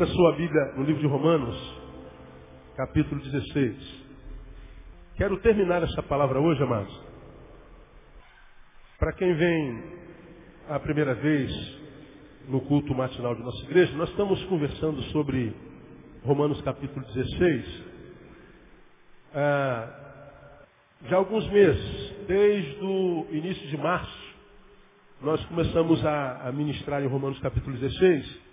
Abra sua Bíblia no livro de Romanos, capítulo 16. Quero terminar essa palavra hoje, amados. Para quem vem a primeira vez no culto matinal de nossa igreja, nós estamos conversando sobre Romanos capítulo 16. Ah, já há alguns meses, desde o início de março, nós começamos a, a ministrar em Romanos capítulo 16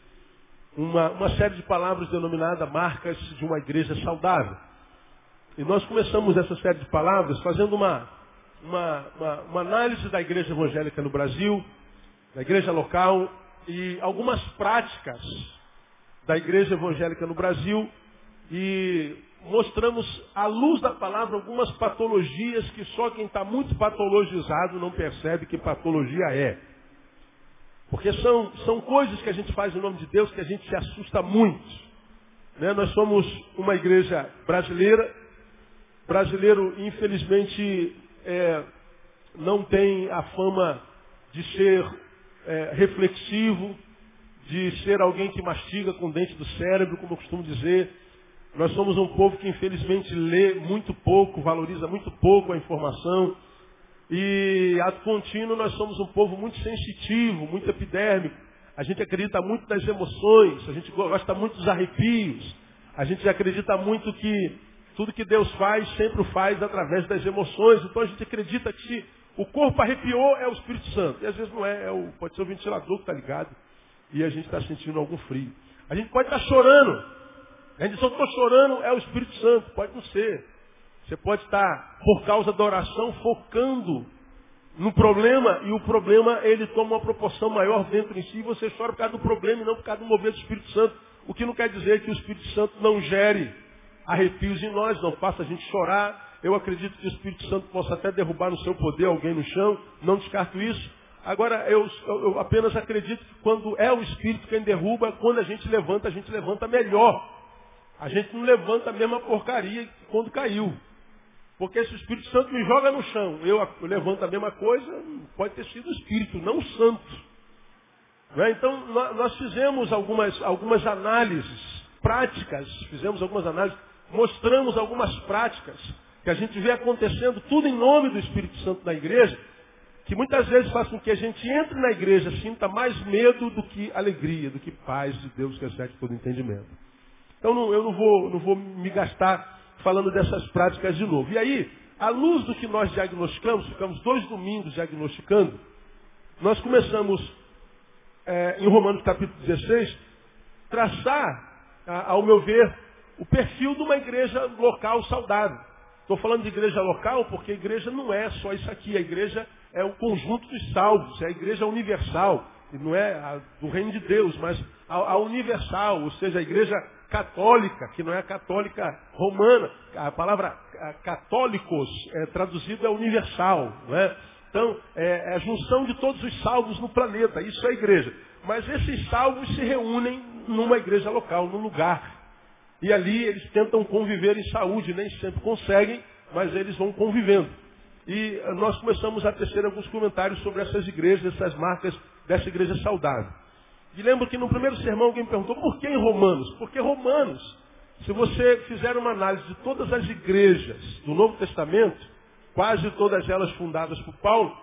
uma, uma série de palavras denominada marcas de uma igreja saudável. E nós começamos essa série de palavras fazendo uma, uma, uma, uma análise da igreja evangélica no Brasil, da igreja local e algumas práticas da igreja evangélica no Brasil e mostramos à luz da palavra algumas patologias que só quem está muito patologizado não percebe que patologia é. Porque são, são coisas que a gente faz em nome de Deus que a gente se assusta muito. Né? Nós somos uma igreja brasileira. Brasileiro, infelizmente, é, não tem a fama de ser é, reflexivo, de ser alguém que mastiga com o dente do cérebro, como eu costumo dizer. Nós somos um povo que infelizmente lê muito pouco, valoriza muito pouco a informação. E a contínuo nós somos um povo muito sensitivo, muito epidérmico. A gente acredita muito nas emoções, a gente gosta muito dos arrepios. A gente acredita muito que tudo que Deus faz, sempre o faz através das emoções. Então a gente acredita que se o corpo arrepiou, é o Espírito Santo. E às vezes não é, é o, pode ser o ventilador que está ligado. E a gente está sentindo algum frio. A gente pode estar tá chorando. A gente só está chorando é o Espírito Santo, pode não ser. Você pode estar, por causa da oração, focando no problema e o problema ele toma uma proporção maior dentro de si e você chora por causa do problema e não por causa do mover do Espírito Santo. O que não quer dizer que o Espírito Santo não gere arrepios em nós, não faça a gente chorar. Eu acredito que o Espírito Santo possa até derrubar no seu poder alguém no chão, não descarto isso. Agora, eu, eu apenas acredito que quando é o Espírito quem derruba, quando a gente levanta, a gente levanta melhor. A gente não levanta a mesma porcaria quando caiu. Porque se o Espírito Santo me joga no chão, eu, levanto a mesma coisa, pode ter sido o Espírito, não o Santo. É? Então, nós fizemos algumas, algumas análises práticas, fizemos algumas análises, mostramos algumas práticas que a gente vê acontecendo tudo em nome do Espírito Santo na igreja, que muitas vezes faz com que a gente entre na igreja, sinta mais medo do que alegria, do que paz de Deus que excede todo entendimento. Então não, eu não vou, não vou me gastar falando dessas práticas de novo. E aí, à luz do que nós diagnosticamos, ficamos dois domingos diagnosticando, nós começamos, é, em Romanos capítulo 16, traçar, ao meu ver, o perfil de uma igreja local saudável. Estou falando de igreja local porque a igreja não é só isso aqui. A igreja é o conjunto dos salvos, é a igreja universal. Não é a do reino de Deus, mas a, a universal, ou seja, a igreja católica, que não é a católica romana. A palavra católicos é traduzido é universal. Não é? Então, é, é a junção de todos os salvos no planeta. Isso é a igreja. Mas esses salvos se reúnem numa igreja local, num lugar. E ali eles tentam conviver em saúde, nem sempre conseguem, mas eles vão convivendo. E nós começamos a tecer alguns comentários sobre essas igrejas, essas marcas dessa igreja saudável. E lembro que no primeiro sermão alguém me perguntou por que em Romanos? Porque Romanos, se você fizer uma análise de todas as igrejas do Novo Testamento, quase todas elas fundadas por Paulo,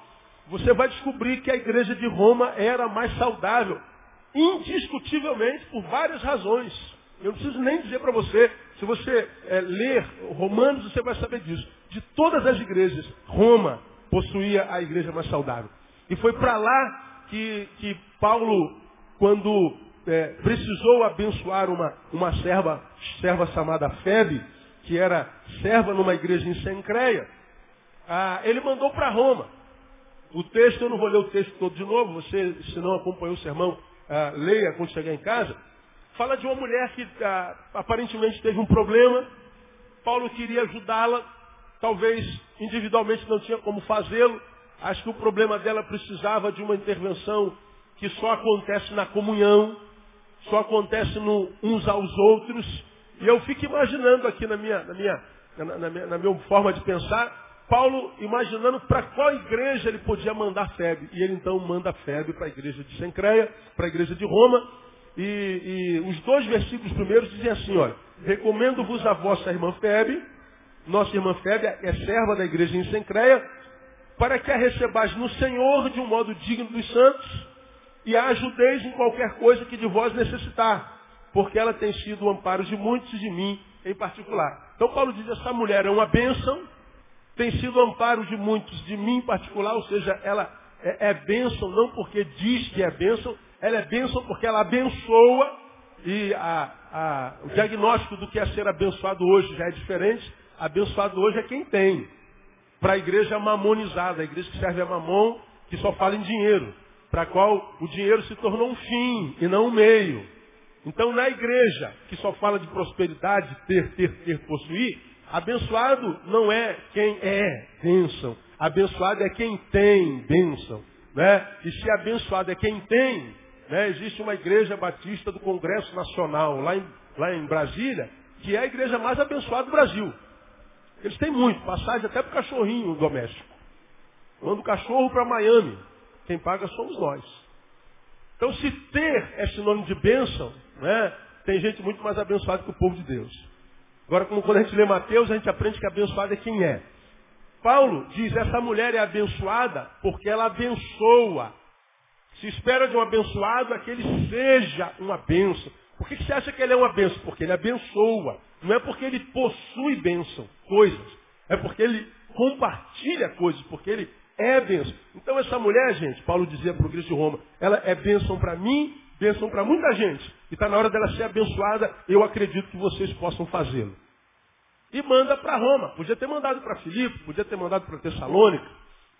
você vai descobrir que a igreja de Roma era mais saudável, indiscutivelmente por várias razões. Eu não preciso nem dizer para você, se você é, ler Romanos, você vai saber disso. De todas as igrejas, Roma possuía a igreja mais saudável. E foi para lá que, que Paulo quando é, precisou abençoar uma, uma serva, serva chamada Febe, que era serva numa igreja em Sencreia, ah, ele mandou para Roma. O texto, eu não vou ler o texto todo de novo, você, se não acompanhou o sermão, ah, leia quando chegar em casa. Fala de uma mulher que ah, aparentemente teve um problema, Paulo queria ajudá-la, talvez individualmente não tinha como fazê-lo, acho que o problema dela precisava de uma intervenção que só acontece na comunhão, só acontece no uns aos outros. E eu fico imaginando aqui na minha, na minha, na, na minha, na minha forma de pensar, Paulo imaginando para qual igreja ele podia mandar Febe. E ele então manda Febe para a igreja de Sencreia, para a igreja de Roma. e, e os dois versículos primeiros dizem assim, olha, recomendo-vos a vossa irmã Febe, nossa irmã Febe é serva da igreja em Sencreia, para que a recebais no Senhor de um modo digno dos santos e a ajudeis em qualquer coisa que de vós necessitar, porque ela tem sido o amparo de muitos e de mim em particular. Então Paulo diz, essa mulher é uma bênção, tem sido o amparo de muitos, de mim em particular, ou seja, ela é, é bênção não porque diz que é bênção, ela é bênção porque ela abençoa e a, a, o diagnóstico do que é ser abençoado hoje já é diferente. Abençoado hoje é quem tem. Para a igreja mamonizada, a igreja que serve a mamon, que só fala em dinheiro, para a qual o dinheiro se tornou um fim e não um meio. Então, na igreja que só fala de prosperidade, ter, ter, ter, possuir, abençoado não é quem é bênção. Abençoado é quem tem bênção. Né? E se abençoado é quem tem, né? existe uma igreja batista do Congresso Nacional lá em, lá em Brasília, que é a igreja mais abençoada do Brasil. Eles têm muito, passagem até para o cachorrinho doméstico. Manda o cachorro para Miami. Quem paga somos nós. Então, se ter é sinônimo de bênção, né, tem gente muito mais abençoada que o povo de Deus. Agora, como quando a gente lê Mateus, a gente aprende que abençoado é quem é. Paulo diz, essa mulher é abençoada porque ela abençoa. Se espera de um abençoado é que ele seja uma bênção. Por que você acha que ele é uma bênção? Porque ele abençoa. Não é porque ele possui bênção, coisas. É porque ele compartilha coisas, porque ele é bênção. Então essa mulher, gente, Paulo dizia para o Cristo de Roma, ela é bênção para mim, bênção para muita gente. E está na hora dela ser abençoada, eu acredito que vocês possam fazê-lo. E manda para Roma. Podia ter mandado para Filipe, podia ter mandado para Tessalônica,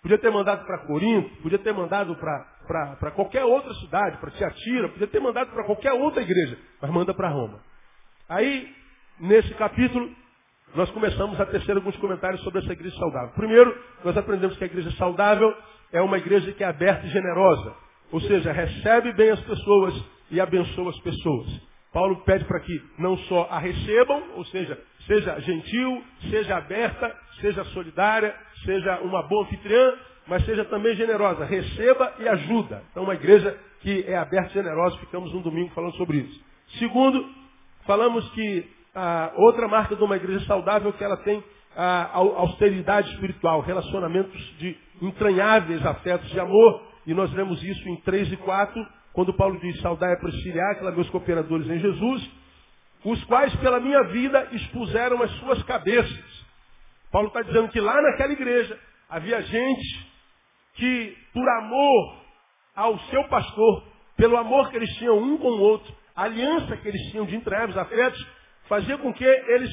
podia ter mandado para Corinto, podia ter mandado para qualquer outra cidade, para Tiatira, podia ter mandado para qualquer outra igreja, mas manda para Roma. Aí, nesse capítulo, nós começamos a tecer alguns comentários sobre essa igreja saudável. Primeiro, nós aprendemos que a igreja saudável é uma igreja que é aberta e generosa. Ou seja, recebe bem as pessoas e abençoa as pessoas. Paulo pede para que não só a recebam, ou seja, seja gentil, seja aberta, seja solidária, seja uma boa anfitriã, mas seja também generosa. Receba e ajuda. Então, uma igreja que é aberta e generosa, ficamos um domingo falando sobre isso. Segundo, falamos que a outra marca de uma igreja saudável é que ela tem a austeridade espiritual, relacionamentos de entranháveis afetos de amor, e nós vemos isso em 3 e 4, quando Paulo diz, saudai a Prisciliar, que meus cooperadores em Jesus, os quais pela minha vida expuseram as suas cabeças. Paulo está dizendo que lá naquela igreja havia gente que, por amor ao seu pastor, pelo amor que eles tinham um com o outro, a aliança que eles tinham de entranháveis afetos, fazia com que eles,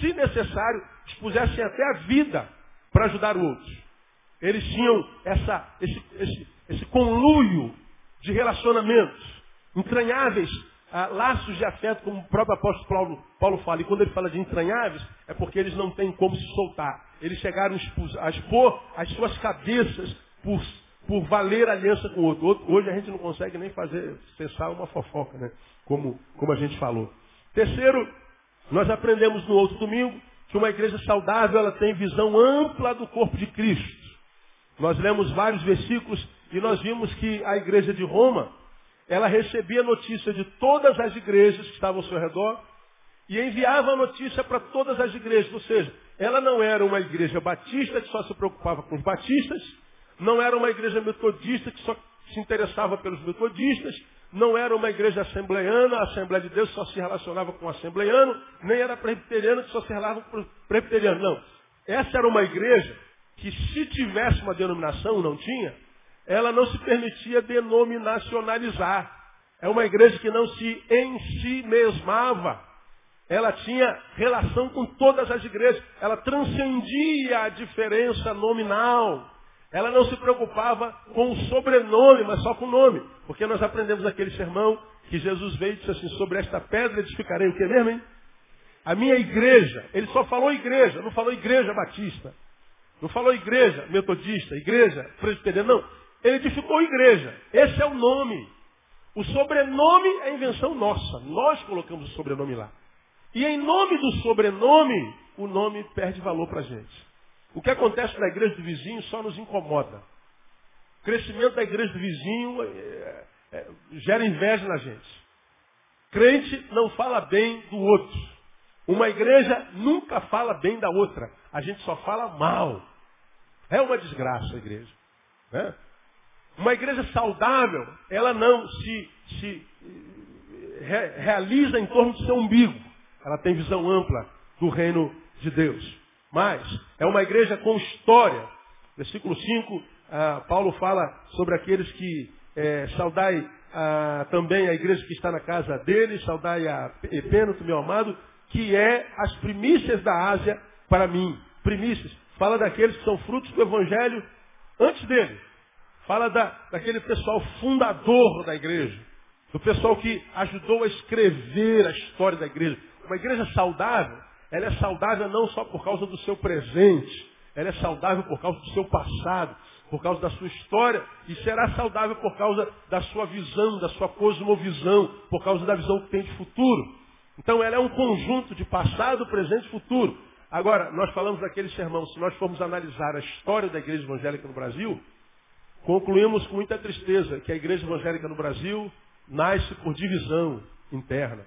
se necessário, expusessem até a vida para ajudar o outro. Eles tinham essa, esse, esse, esse conluio de relacionamentos entranháveis, ah, laços de afeto, como o próprio apóstolo Paulo, Paulo fala. E quando ele fala de entranháveis, é porque eles não têm como se soltar. Eles chegaram a expor as suas cabeças por, por valer aliança com o outro. Hoje a gente não consegue nem fazer cessar uma fofoca, né? como, como a gente falou. Terceiro, nós aprendemos no outro domingo que uma igreja saudável ela tem visão ampla do corpo de Cristo. Nós lemos vários versículos e nós vimos que a igreja de Roma, ela recebia notícia de todas as igrejas que estavam ao seu redor e enviava a notícia para todas as igrejas. Ou seja, ela não era uma igreja batista que só se preocupava com os batistas, não era uma igreja metodista que só se interessava pelos metodistas, não era uma igreja assembleiana, a Assembleia de Deus só se relacionava com o assembleiano, nem era presbiteriana que só se relacionava com o presbiteriano. Não. Essa era uma igreja que se tivesse uma denominação, não tinha, ela não se permitia denominacionalizar. É uma igreja que não se em si mesmava. Ela tinha relação com todas as igrejas. Ela transcendia a diferença nominal. Ela não se preocupava com o sobrenome, mas só com o nome. Porque nós aprendemos naquele sermão que Jesus veio e disse assim, sobre esta pedra edificarei o que mesmo, hein? A minha igreja. Ele só falou igreja, não falou igreja batista. Não falou igreja metodista, igreja presbiteriana, não. Ele edificou igreja. Esse é o nome. O sobrenome é invenção nossa. Nós colocamos o sobrenome lá. E em nome do sobrenome, o nome perde valor para a gente. O que acontece na igreja do vizinho só nos incomoda. O crescimento da igreja do vizinho é, é, gera inveja na gente. Crente não fala bem do outro. Uma igreja nunca fala bem da outra. A gente só fala mal. É uma desgraça a igreja. Né? Uma igreja saudável, ela não se, se re, realiza em torno do seu umbigo. Ela tem visão ampla do reino de Deus. É uma igreja com história. Versículo 5, ah, Paulo fala sobre aqueles que é, saudai ah, também a igreja que está na casa dele, saudai a Epênoto, meu amado, que é as primícias da Ásia para mim. Primícias. Fala daqueles que são frutos do evangelho antes dele. Fala da, daquele pessoal fundador da igreja. Do pessoal que ajudou a escrever a história da igreja. Uma igreja saudável, ela é saudável não só por causa do seu presente, ela é saudável por causa do seu passado, por causa da sua história, e será saudável por causa da sua visão, da sua cosmovisão, por causa da visão que tem de futuro. Então ela é um conjunto de passado, presente e futuro. Agora, nós falamos daquele sermão, se nós formos analisar a história da igreja evangélica no Brasil, concluímos com muita tristeza que a igreja evangélica no Brasil nasce por divisão interna,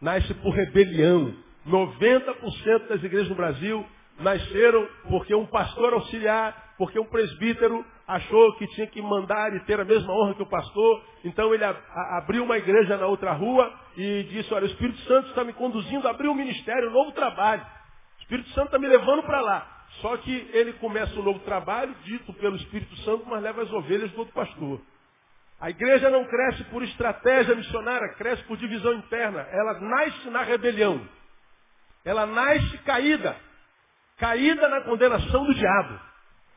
nasce por rebelião. 90% das igrejas no Brasil nasceram porque um pastor auxiliar, porque um presbítero achou que tinha que mandar e ter a mesma honra que o pastor, então ele abriu uma igreja na outra rua e disse, olha, o Espírito Santo está me conduzindo a abrir um ministério, um novo trabalho. O Espírito Santo está me levando para lá. Só que ele começa um novo trabalho, dito pelo Espírito Santo, mas leva as ovelhas do outro pastor. A igreja não cresce por estratégia missionária, cresce por divisão interna. Ela nasce na rebelião. Ela nasce caída. Caída na condenação do diabo.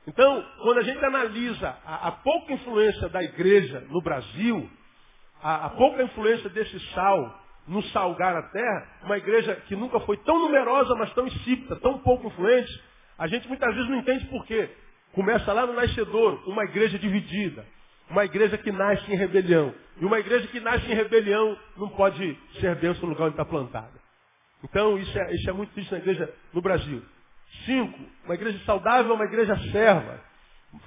Então, quando a gente analisa a, a pouca influência da igreja no Brasil, a, a pouca influência desse sal no salgar a terra, uma igreja que nunca foi tão numerosa, mas tão insípida, tão pouco influente, a gente muitas vezes não entende por quê. Começa lá no nascedor, uma igreja dividida. Uma igreja que nasce em rebelião. E uma igreja que nasce em rebelião não pode ser bênção no lugar onde está plantada. Então, isso é, isso é muito triste na igreja no Brasil. Cinco, uma igreja saudável é uma igreja serva.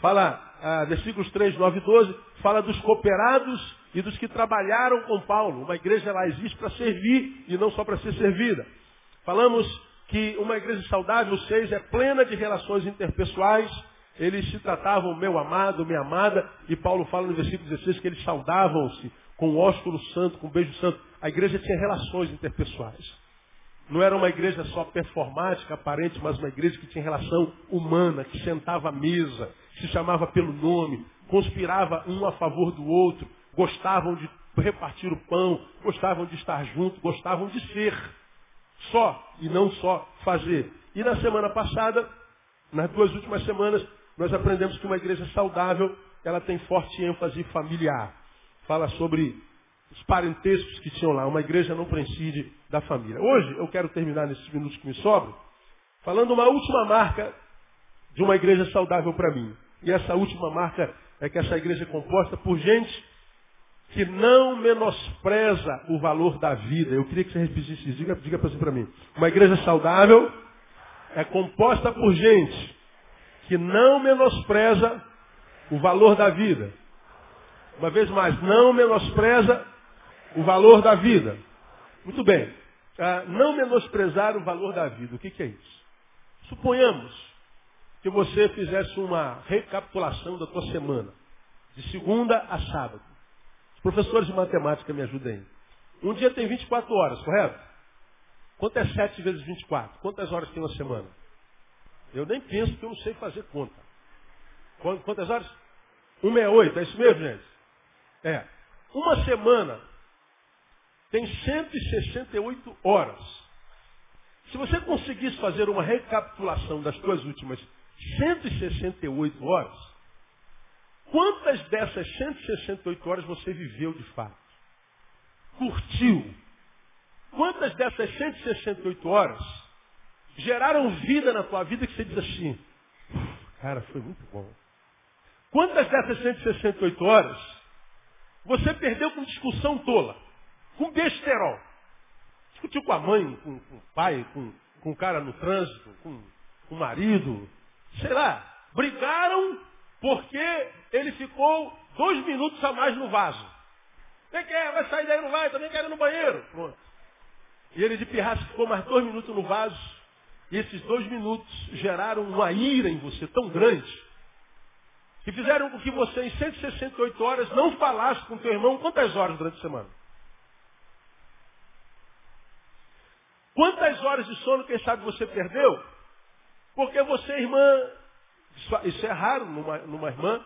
Fala, ah, versículos 3, 9 e 12, fala dos cooperados e dos que trabalharam com Paulo. Uma igreja ela existe para servir e não só para ser servida. Falamos que uma igreja saudável, seis, é plena de relações interpessoais, eles se tratavam meu amado, minha amada, e Paulo fala no versículo 16 que eles saudavam-se com o ósculo santo, com o beijo santo. A igreja tinha relações interpessoais. Não era uma igreja só performática, aparente, mas uma igreja que tinha relação humana, que sentava à mesa, se chamava pelo nome, conspirava um a favor do outro, gostavam de repartir o pão, gostavam de estar junto, gostavam de ser. Só e não só fazer. E na semana passada, nas duas últimas semanas, nós aprendemos que uma igreja saudável, ela tem forte ênfase familiar. Fala sobre os parentescos que tinham lá. Uma igreja não prescinde da família. Hoje, eu quero terminar nesses minutos que me sobram, falando uma última marca de uma igreja saudável para mim. E essa última marca é que essa igreja é composta por gente que não menospreza o valor da vida. Eu queria que você repetisse isso. Diga, diga assim para mim. Uma igreja saudável é composta por gente que não menospreza o valor da vida. Uma vez mais, não menospreza o valor da vida. Muito bem. Ah, não menosprezar o valor da vida. O que, que é isso? Suponhamos que você fizesse uma recapitulação da tua semana, de segunda a sábado. Os professores de matemática me ajudem. Um dia tem 24 horas, correto? Quanto é 7 vezes 24? Quantas horas tem uma semana? Eu nem penso que eu não sei fazer conta. Quantas horas? 168, é isso mesmo, gente? É. Uma semana tem 168 horas. Se você conseguisse fazer uma recapitulação das suas últimas 168 horas, quantas dessas 168 horas você viveu de fato? Curtiu? Quantas dessas 168 horas geraram vida na tua vida que você diz assim, cara, foi muito bom. Quantas dessas 168 horas você perdeu com discussão tola? Com besterol. Discutiu com a mãe, com, com o pai, com, com o cara no trânsito, com, com o marido, sei lá. Brigaram porque ele ficou dois minutos a mais no vaso. Quem quer? Vai sair daí, não vai? Também quero ir no banheiro. Pronto. E ele de pirraça ficou mais dois minutos no vaso. E esses dois minutos geraram uma ira em você tão grande que fizeram com que você, em 168 horas, não falasse com teu irmão quantas horas durante a semana? Quantas horas de sono, quem sabe, você perdeu? Porque você, irmã, isso é raro numa, numa irmã,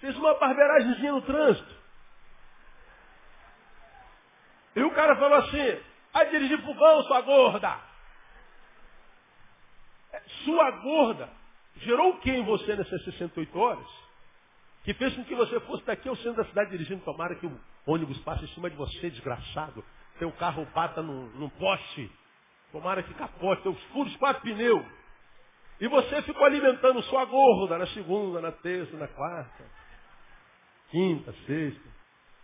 fez uma barbeiragemzinha no trânsito. E o cara falou assim, vai dirigir fogão, sua gorda. É, sua gorda gerou o que em você nessas 68 horas? que fez com que você fosse daqui ao centro da cidade dirigindo, tomara que o ônibus passe em cima de você, desgraçado. Teu carro bata num, num poste. Tomara que capote, furos quatro pneus. E você ficou alimentando sua gorda na segunda, na terça, na quarta, quinta, sexta.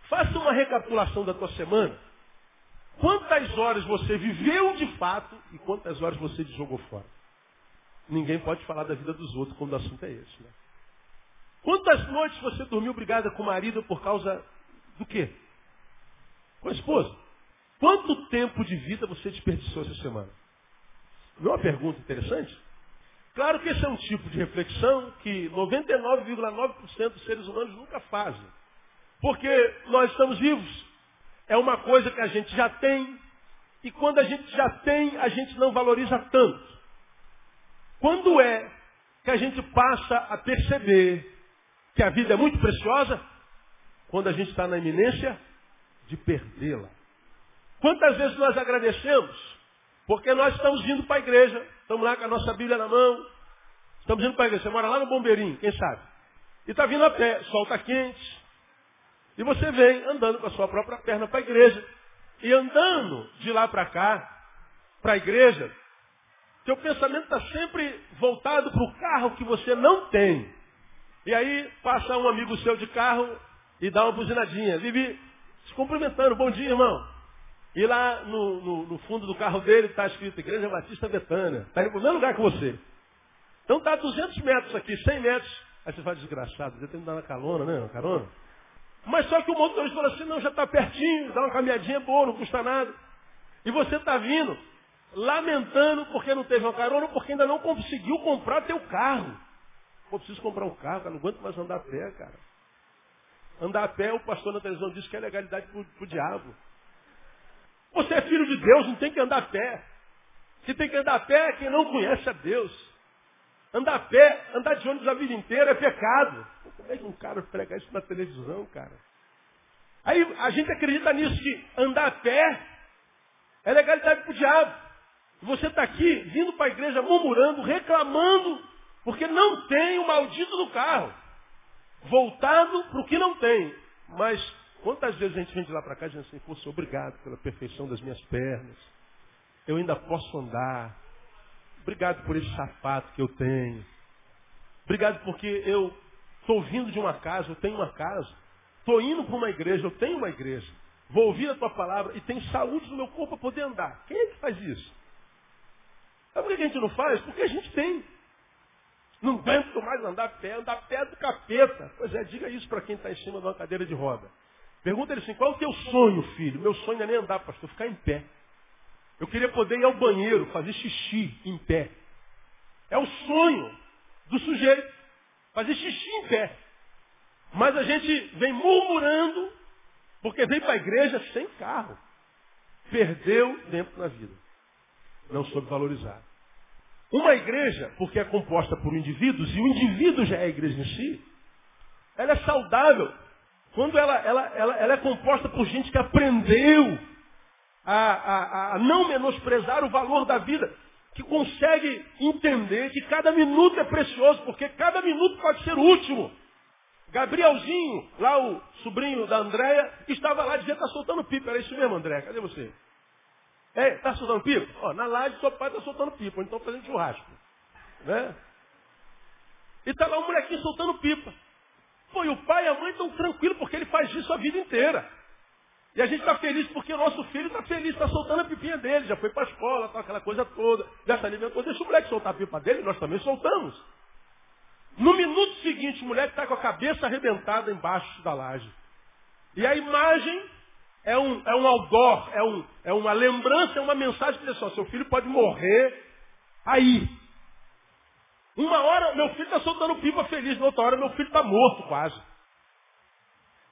Faça uma recapitulação da tua semana. Quantas horas você viveu de fato e quantas horas você jogou fora? Ninguém pode falar da vida dos outros quando o assunto é esse. Né? Quantas noites você dormiu brigada com o marido por causa do quê? Com a esposa. Quanto tempo de vida você desperdiçou essa semana? Não é uma pergunta interessante? Claro que esse é um tipo de reflexão que 99,9% dos seres humanos nunca fazem. Porque nós estamos vivos. É uma coisa que a gente já tem. E quando a gente já tem, a gente não valoriza tanto. Quando é que a gente passa a perceber que a vida é muito preciosa quando a gente está na iminência de perdê-la. Quantas vezes nós agradecemos? Porque nós estamos indo para a igreja, estamos lá com a nossa Bíblia na mão, estamos indo para a igreja. Você mora lá no Bombeirinho, quem sabe? E está vindo a pé, sol está quente. E você vem andando com a sua própria perna para a igreja. E andando de lá para cá, para a igreja, seu pensamento está sempre voltado para o carro que você não tem. E aí passa um amigo seu de carro e dá uma buzinadinha. Vive se cumprimentando, bom dia, irmão. E lá no, no, no fundo do carro dele está escrito Igreja Batista Betânia. Está indo para o mesmo lugar que você. Então está a 200 metros aqui, 100 metros. Aí você fala, desgraçado, você tem que dar uma carona, né? Uma carona. Mas só que o motorista fala assim, não, já está pertinho, dá uma caminhadinha boa, não custa nada. E você está vindo, lamentando porque não teve uma carona, porque ainda não conseguiu comprar teu carro. Pô, preciso comprar um carro, cara, não aguento mais andar a pé, cara. Andar a pé, o pastor na televisão disse que é legalidade pro, pro diabo. Você é filho de Deus, não tem que andar a pé. Se tem que andar a pé quem não conhece a Deus. Andar a pé, andar de ônibus a vida inteira é pecado. Como é que um cara prega isso na televisão, cara? Aí a gente acredita nisso, que andar a pé é legalidade para o diabo. Você está aqui, vindo para a igreja, murmurando, reclamando porque não tem o maldito do carro. Voltado para o que não tem. Mas quantas vezes a gente vem de lá para cá dizendo assim, poxa, obrigado pela perfeição das minhas pernas. Eu ainda posso andar. Obrigado por esse sapato que eu tenho. Obrigado porque eu estou vindo de uma casa, eu tenho uma casa. Estou indo para uma igreja, eu tenho uma igreja. Vou ouvir a tua palavra e tenho saúde no meu corpo para poder andar. Quem é que faz isso? Sabe por que a gente não faz? Porque a gente tem. Não aguento mais andar pé, andar pé do capeta. Pois é, diga isso para quem está em cima de uma cadeira de roda. Pergunta ele assim, qual é o teu sonho, filho? Meu sonho não é nem andar, pastor, ficar em pé. Eu queria poder ir ao banheiro, fazer xixi em pé. É o sonho do sujeito, fazer xixi em pé. Mas a gente vem murmurando, porque vem para a igreja sem carro. Perdeu tempo na vida. Não soube valorizar. Uma igreja, porque é composta por indivíduos, e o indivíduo já é a igreja em si, ela é saudável quando ela, ela, ela, ela é composta por gente que aprendeu a, a, a não menosprezar o valor da vida, que consegue entender que cada minuto é precioso, porque cada minuto pode ser o último. Gabrielzinho, lá o sobrinho da Andréia, estava lá, devia estar soltando pipa. Era isso mesmo, André? Cadê você? É, tá soltando pipa? Ó, na laje seu pai tá soltando pipa, então fazendo churrasco. Né? E tá lá um molequinho soltando pipa. Pô, e o pai e a mãe estão tranquilos porque ele faz isso a vida inteira. E a gente está feliz porque o nosso filho está feliz, está soltando a pipinha dele, já foi para a escola, tá, aquela coisa toda, já se alimentou. Deixa o moleque soltar a pipa dele, nós também soltamos. No minuto seguinte, o moleque está com a cabeça arrebentada embaixo da laje. E a imagem é um, é um outdoor, é, um, é uma lembrança, é uma mensagem que diz assim, seu filho pode morrer aí. Uma hora meu filho está soltando pipa feliz, na outra hora meu filho está morto quase.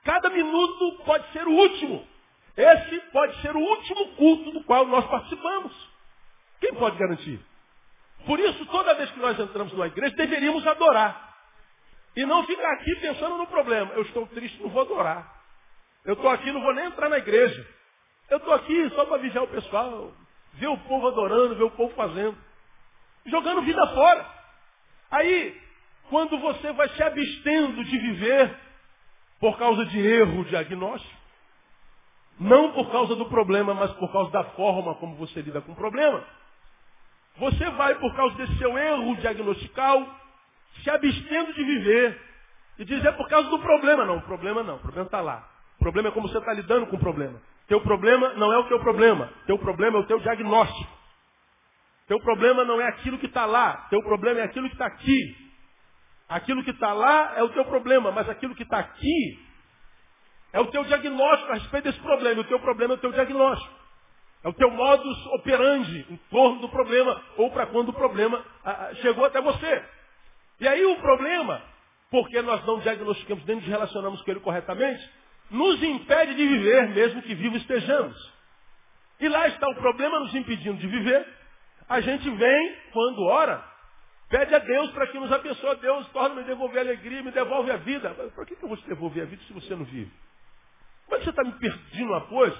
Cada minuto pode ser o último. Esse pode ser o último culto do qual nós participamos. Quem pode garantir? Por isso, toda vez que nós entramos numa igreja, deveríamos adorar. E não ficar aqui pensando no problema. Eu estou triste, não vou adorar. Eu estou aqui, não vou nem entrar na igreja. Eu estou aqui só para vigiar o pessoal, ver o povo adorando, ver o povo fazendo. Jogando vida fora. Aí, quando você vai se abstendo de viver por causa de erro diagnóstico, não por causa do problema, mas por causa da forma como você lida com o problema, você vai, por causa desse seu erro diagnostical, se abstendo de viver e dizer é por causa do problema. Não, o problema não, o problema está lá. O problema é como você está lidando com o problema. Teu problema não é o teu problema. Teu problema é o teu diagnóstico. Teu problema não é aquilo que está lá. Teu problema é aquilo que está aqui. Aquilo que está lá é o teu problema, mas aquilo que está aqui é o teu diagnóstico a respeito desse problema. O teu problema é o teu diagnóstico. É o teu modus operandi em torno do problema ou para quando o problema chegou até você. E aí o problema, porque nós não diagnosticamos nem nos relacionamos com ele corretamente, nos impede de viver, mesmo que vivo estejamos. E lá está o problema nos impedindo de viver. A gente vem, quando ora, pede a Deus para que nos abençoe. Deus torna-me devolver a alegria, me devolve a vida. Por que eu vou te devolver a vida se você não vive? Como é você está me pedindo uma coisa?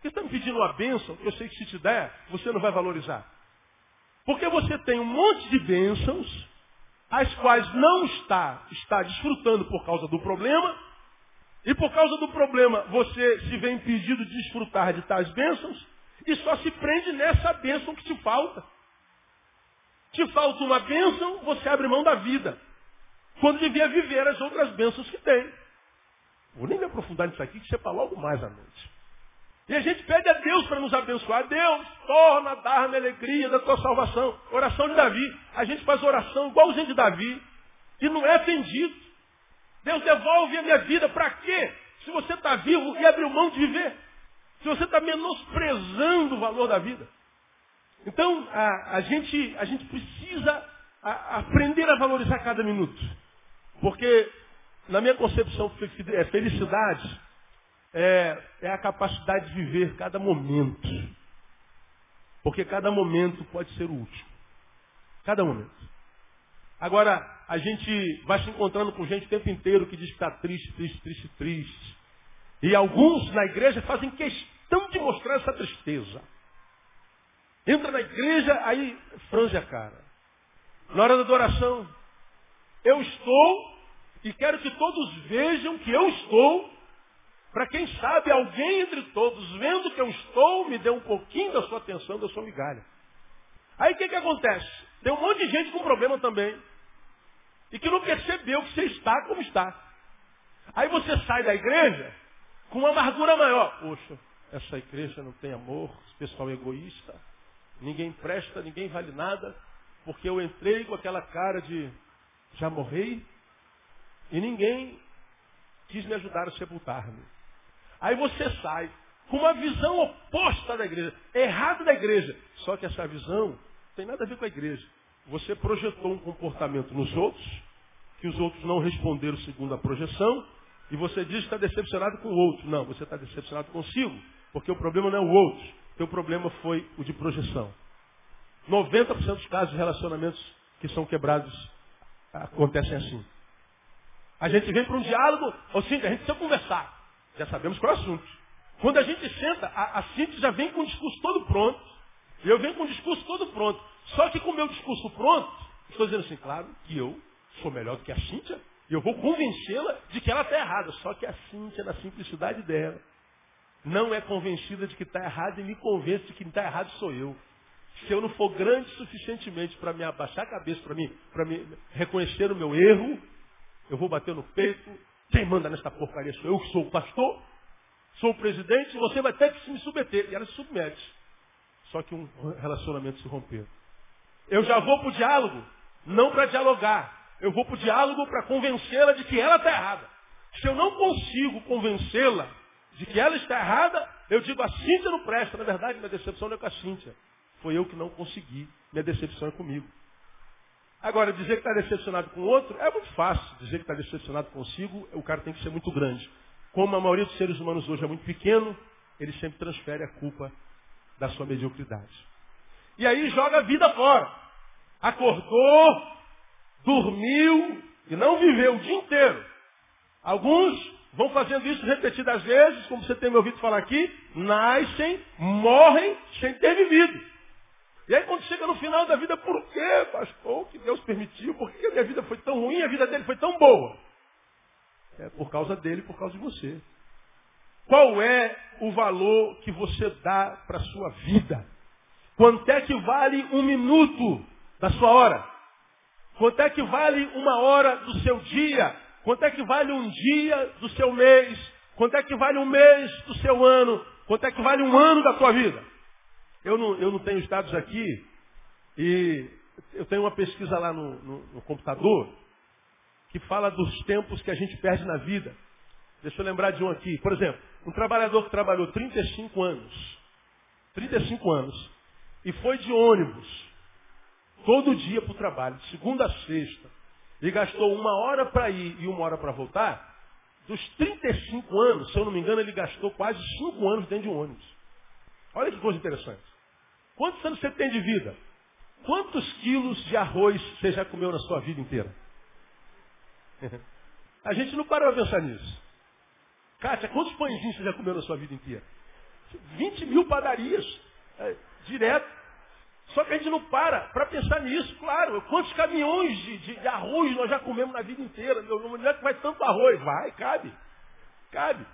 Você está me pedindo uma bênção que eu sei que se te der, você não vai valorizar. Porque você tem um monte de bênçãos, as quais não está, está desfrutando por causa do problema, e por causa do problema você se vê impedido de desfrutar de tais bênçãos, e só se prende nessa bênção que te falta. Te falta uma bênção, você abre mão da vida. Quando devia viver as outras bênçãos que tem. Vou nem me aprofundar nisso aqui, que você fala logo mais à noite. E a gente pede a Deus para nos abençoar. Deus, torna a dar-me alegria da tua salvação. Oração de Davi. A gente faz oração igualzinho de Davi. E não é atendido. Deus devolve a minha vida. Para quê? Se você está vivo e abriu mão de viver. Se você está menosprezando o valor da vida. Então, a, a, gente, a gente precisa a, aprender a valorizar cada minuto. Porque na minha concepção, é felicidade é, é a capacidade de viver cada momento. Porque cada momento pode ser o último. Cada momento. Agora, a gente vai se encontrando com gente o tempo inteiro que diz que está triste, triste, triste, triste. E alguns na igreja fazem questão de mostrar essa tristeza. Entra na igreja, aí franze a cara. Na hora da adoração, eu estou e quero que todos vejam que eu estou, para quem sabe alguém entre todos, vendo que eu estou, me dê um pouquinho da sua atenção, da sua migalha. Aí o que, que acontece? Tem um monte de gente com problema também. E que não percebeu que você está como está. Aí você sai da igreja com uma amargura maior. Poxa, essa igreja não tem amor, esse pessoal é egoísta, ninguém presta, ninguém vale nada, porque eu entrei com aquela cara de já morri, e ninguém quis me ajudar a sepultar-me. Aí você sai com uma visão oposta da igreja, errada da igreja. Só que essa visão não tem nada a ver com a igreja. Você projetou um comportamento nos outros, que os outros não responderam segundo a projeção, e você diz que está decepcionado com o outro. Não, você está decepcionado consigo, porque o problema não é o outro, o problema foi o de projeção. 90% dos casos de relacionamentos que são quebrados acontecem assim. A gente vem para um diálogo, ou sim, a gente precisa conversar. Já sabemos qual é o assunto. Quando a gente senta, a, a Cintia já vem com o discurso todo pronto. E eu venho com o discurso todo pronto. Só que com o meu discurso pronto, estou dizendo assim, claro, que eu sou melhor do que a Cíntia, eu vou convencê-la de que ela está errada. Só que a Cíntia, na simplicidade dela, não é convencida de que está errada e me convence de que está errado sou eu. Se eu não for grande suficientemente para me abaixar a cabeça, para mim, para me reconhecer o meu erro, eu vou bater no peito. Quem manda nessa porcaria sou eu, que sou o pastor, sou o presidente, você vai ter que se me submeter. E ela se submete. Só que um relacionamento se rompeu. Eu já vou para o diálogo, não para dialogar. Eu vou para o diálogo para convencê-la de que ela está errada. Se eu não consigo convencê-la de que ela está errada, eu digo a Cíntia não presta. Na verdade, minha decepção não é com a Cíntia. Foi eu que não consegui. Minha decepção é comigo. Agora, dizer que está decepcionado com o outro é muito fácil. Dizer que está decepcionado consigo, o cara tem que ser muito grande. Como a maioria dos seres humanos hoje é muito pequeno, ele sempre transfere a culpa da sua mediocridade. E aí joga a vida fora. Acordou, dormiu e não viveu o dia inteiro. Alguns vão fazendo isso repetidas vezes, como você tem me ouvido falar aqui, nascem, morrem sem ter vivido. E aí quando chega no final da vida, por quê, pastor, que Deus permitiu? Por que a minha vida foi tão ruim, a vida dele foi tão boa? É por causa dele, por causa de você. Qual é o valor que você dá para a sua vida? Quanto é que vale um minuto da sua hora? Quanto é que vale uma hora do seu dia? Quanto é que vale um dia do seu mês? Quanto é que vale um mês do seu ano? Quanto é que vale um ano da tua vida? Eu não, eu não tenho os dados aqui e eu tenho uma pesquisa lá no, no, no computador que fala dos tempos que a gente perde na vida. Deixa eu lembrar de um aqui. Por exemplo, um trabalhador que trabalhou 35 anos. 35 anos. E foi de ônibus. Todo dia para o trabalho, de segunda a sexta. E gastou uma hora para ir e uma hora para voltar. Dos 35 anos, se eu não me engano, ele gastou quase 5 anos dentro de um ônibus. Olha que coisa interessante. Quantos anos você tem de vida? Quantos quilos de arroz você já comeu na sua vida inteira? A gente não para para pensar nisso. Kátia, quantos pãezinhos você já comeu na sua vida inteira? 20 mil padarias, é, direto. Só que a gente não para para pensar nisso, claro. Quantos caminhões de, de, de, arroz nós já comemos na vida inteira? Meu, não é que vai tanto arroz. Vai, cabe. Cabe.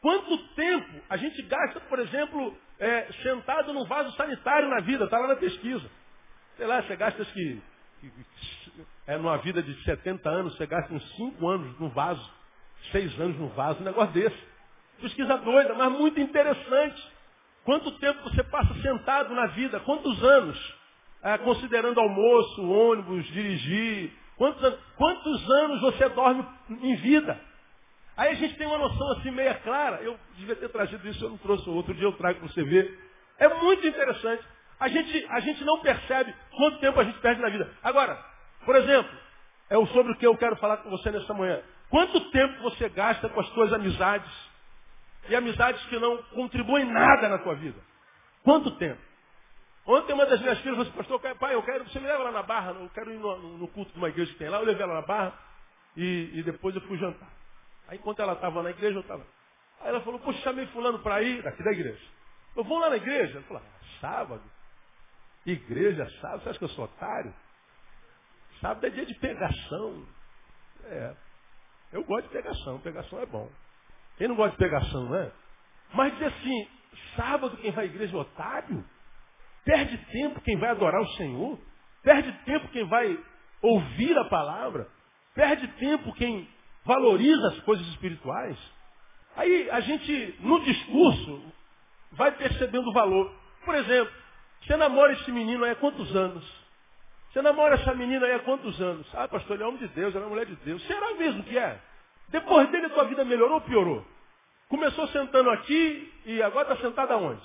Quanto tempo a gente gasta, por exemplo, é, sentado num vaso sanitário na vida, está lá na pesquisa. Sei lá, você gasta que, é numa vida de 70 anos, você gasta uns 5 anos no vaso, 6 anos no vaso, um negócio desse. Pesquisa doida, mas muito interessante. Quanto tempo você passa sentado na vida? Quantos anos? É, considerando almoço, ônibus, dirigir. Quantos, quantos anos você dorme em vida? Aí a gente tem uma noção assim meia clara. Eu devia ter trazido isso, eu não trouxe. Outro dia eu trago para você ver. É muito interessante. A gente, a gente não percebe quanto tempo a gente perde na vida. Agora, por exemplo, é sobre o que eu quero falar com você nessa manhã. Quanto tempo você gasta com as suas amizades? E amizades que não contribuem nada na tua vida. Quanto tempo? Ontem uma das minhas filhas falou assim, pastor, pai, eu quero, você me leva lá na barra, eu quero ir no, no culto de uma igreja que tem lá, eu levei ela na barra e, e depois eu fui jantar. Aí enquanto ela estava na igreja, eu estava. Aí ela falou, poxa, chamei fulano para ir, daqui da igreja. Eu vou lá na igreja. Ela falou, ah, sábado? Igreja, sábado? Você acha que eu sou otário? Sábado é dia de pegação. É. Eu gosto de pegação, pegação é bom. Quem não gosta de pegação, né? Mas dizer assim, sábado quem vai à igreja é otário? Perde tempo quem vai adorar o Senhor? Perde tempo quem vai ouvir a palavra? Perde tempo quem valoriza as coisas espirituais, aí a gente, no discurso, vai percebendo o valor. Por exemplo, você namora esse menino aí há quantos anos? Você namora essa menina aí há quantos anos? Ah, pastor, ele é homem de Deus, ela é mulher de Deus. Será mesmo que é? Depois dele a tua vida melhorou ou piorou? Começou sentando aqui e agora está sentada onde?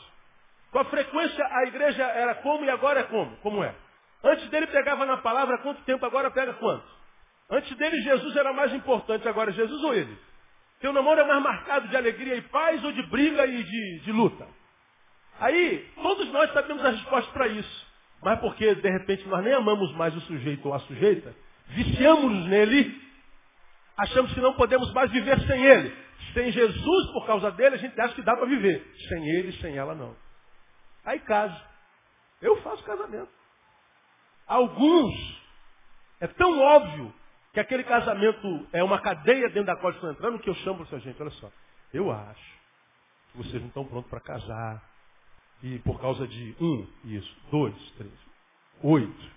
Com a frequência a igreja era como e agora é como? Como é? Antes dele pegava na palavra quanto tempo, agora pega quanto? Antes dele, Jesus era mais importante. Agora, Jesus ou ele? Teu namoro é mais marcado de alegria e paz ou de briga e de, de luta? Aí, todos nós sabemos a resposta para isso. Mas porque, de repente, nós nem amamos mais o sujeito ou a sujeita, viciamos nele, achamos que não podemos mais viver sem ele. Sem Jesus, por causa dele, a gente acha que dá para viver. Sem ele, sem ela, não. Aí casa. Eu faço casamento. Alguns, é tão óbvio que aquele casamento é uma cadeia dentro da qual estão entrando, que eu chamo para gente, olha só, eu acho que vocês não estão prontos para casar. E por causa de um, isso, dois, três, oito,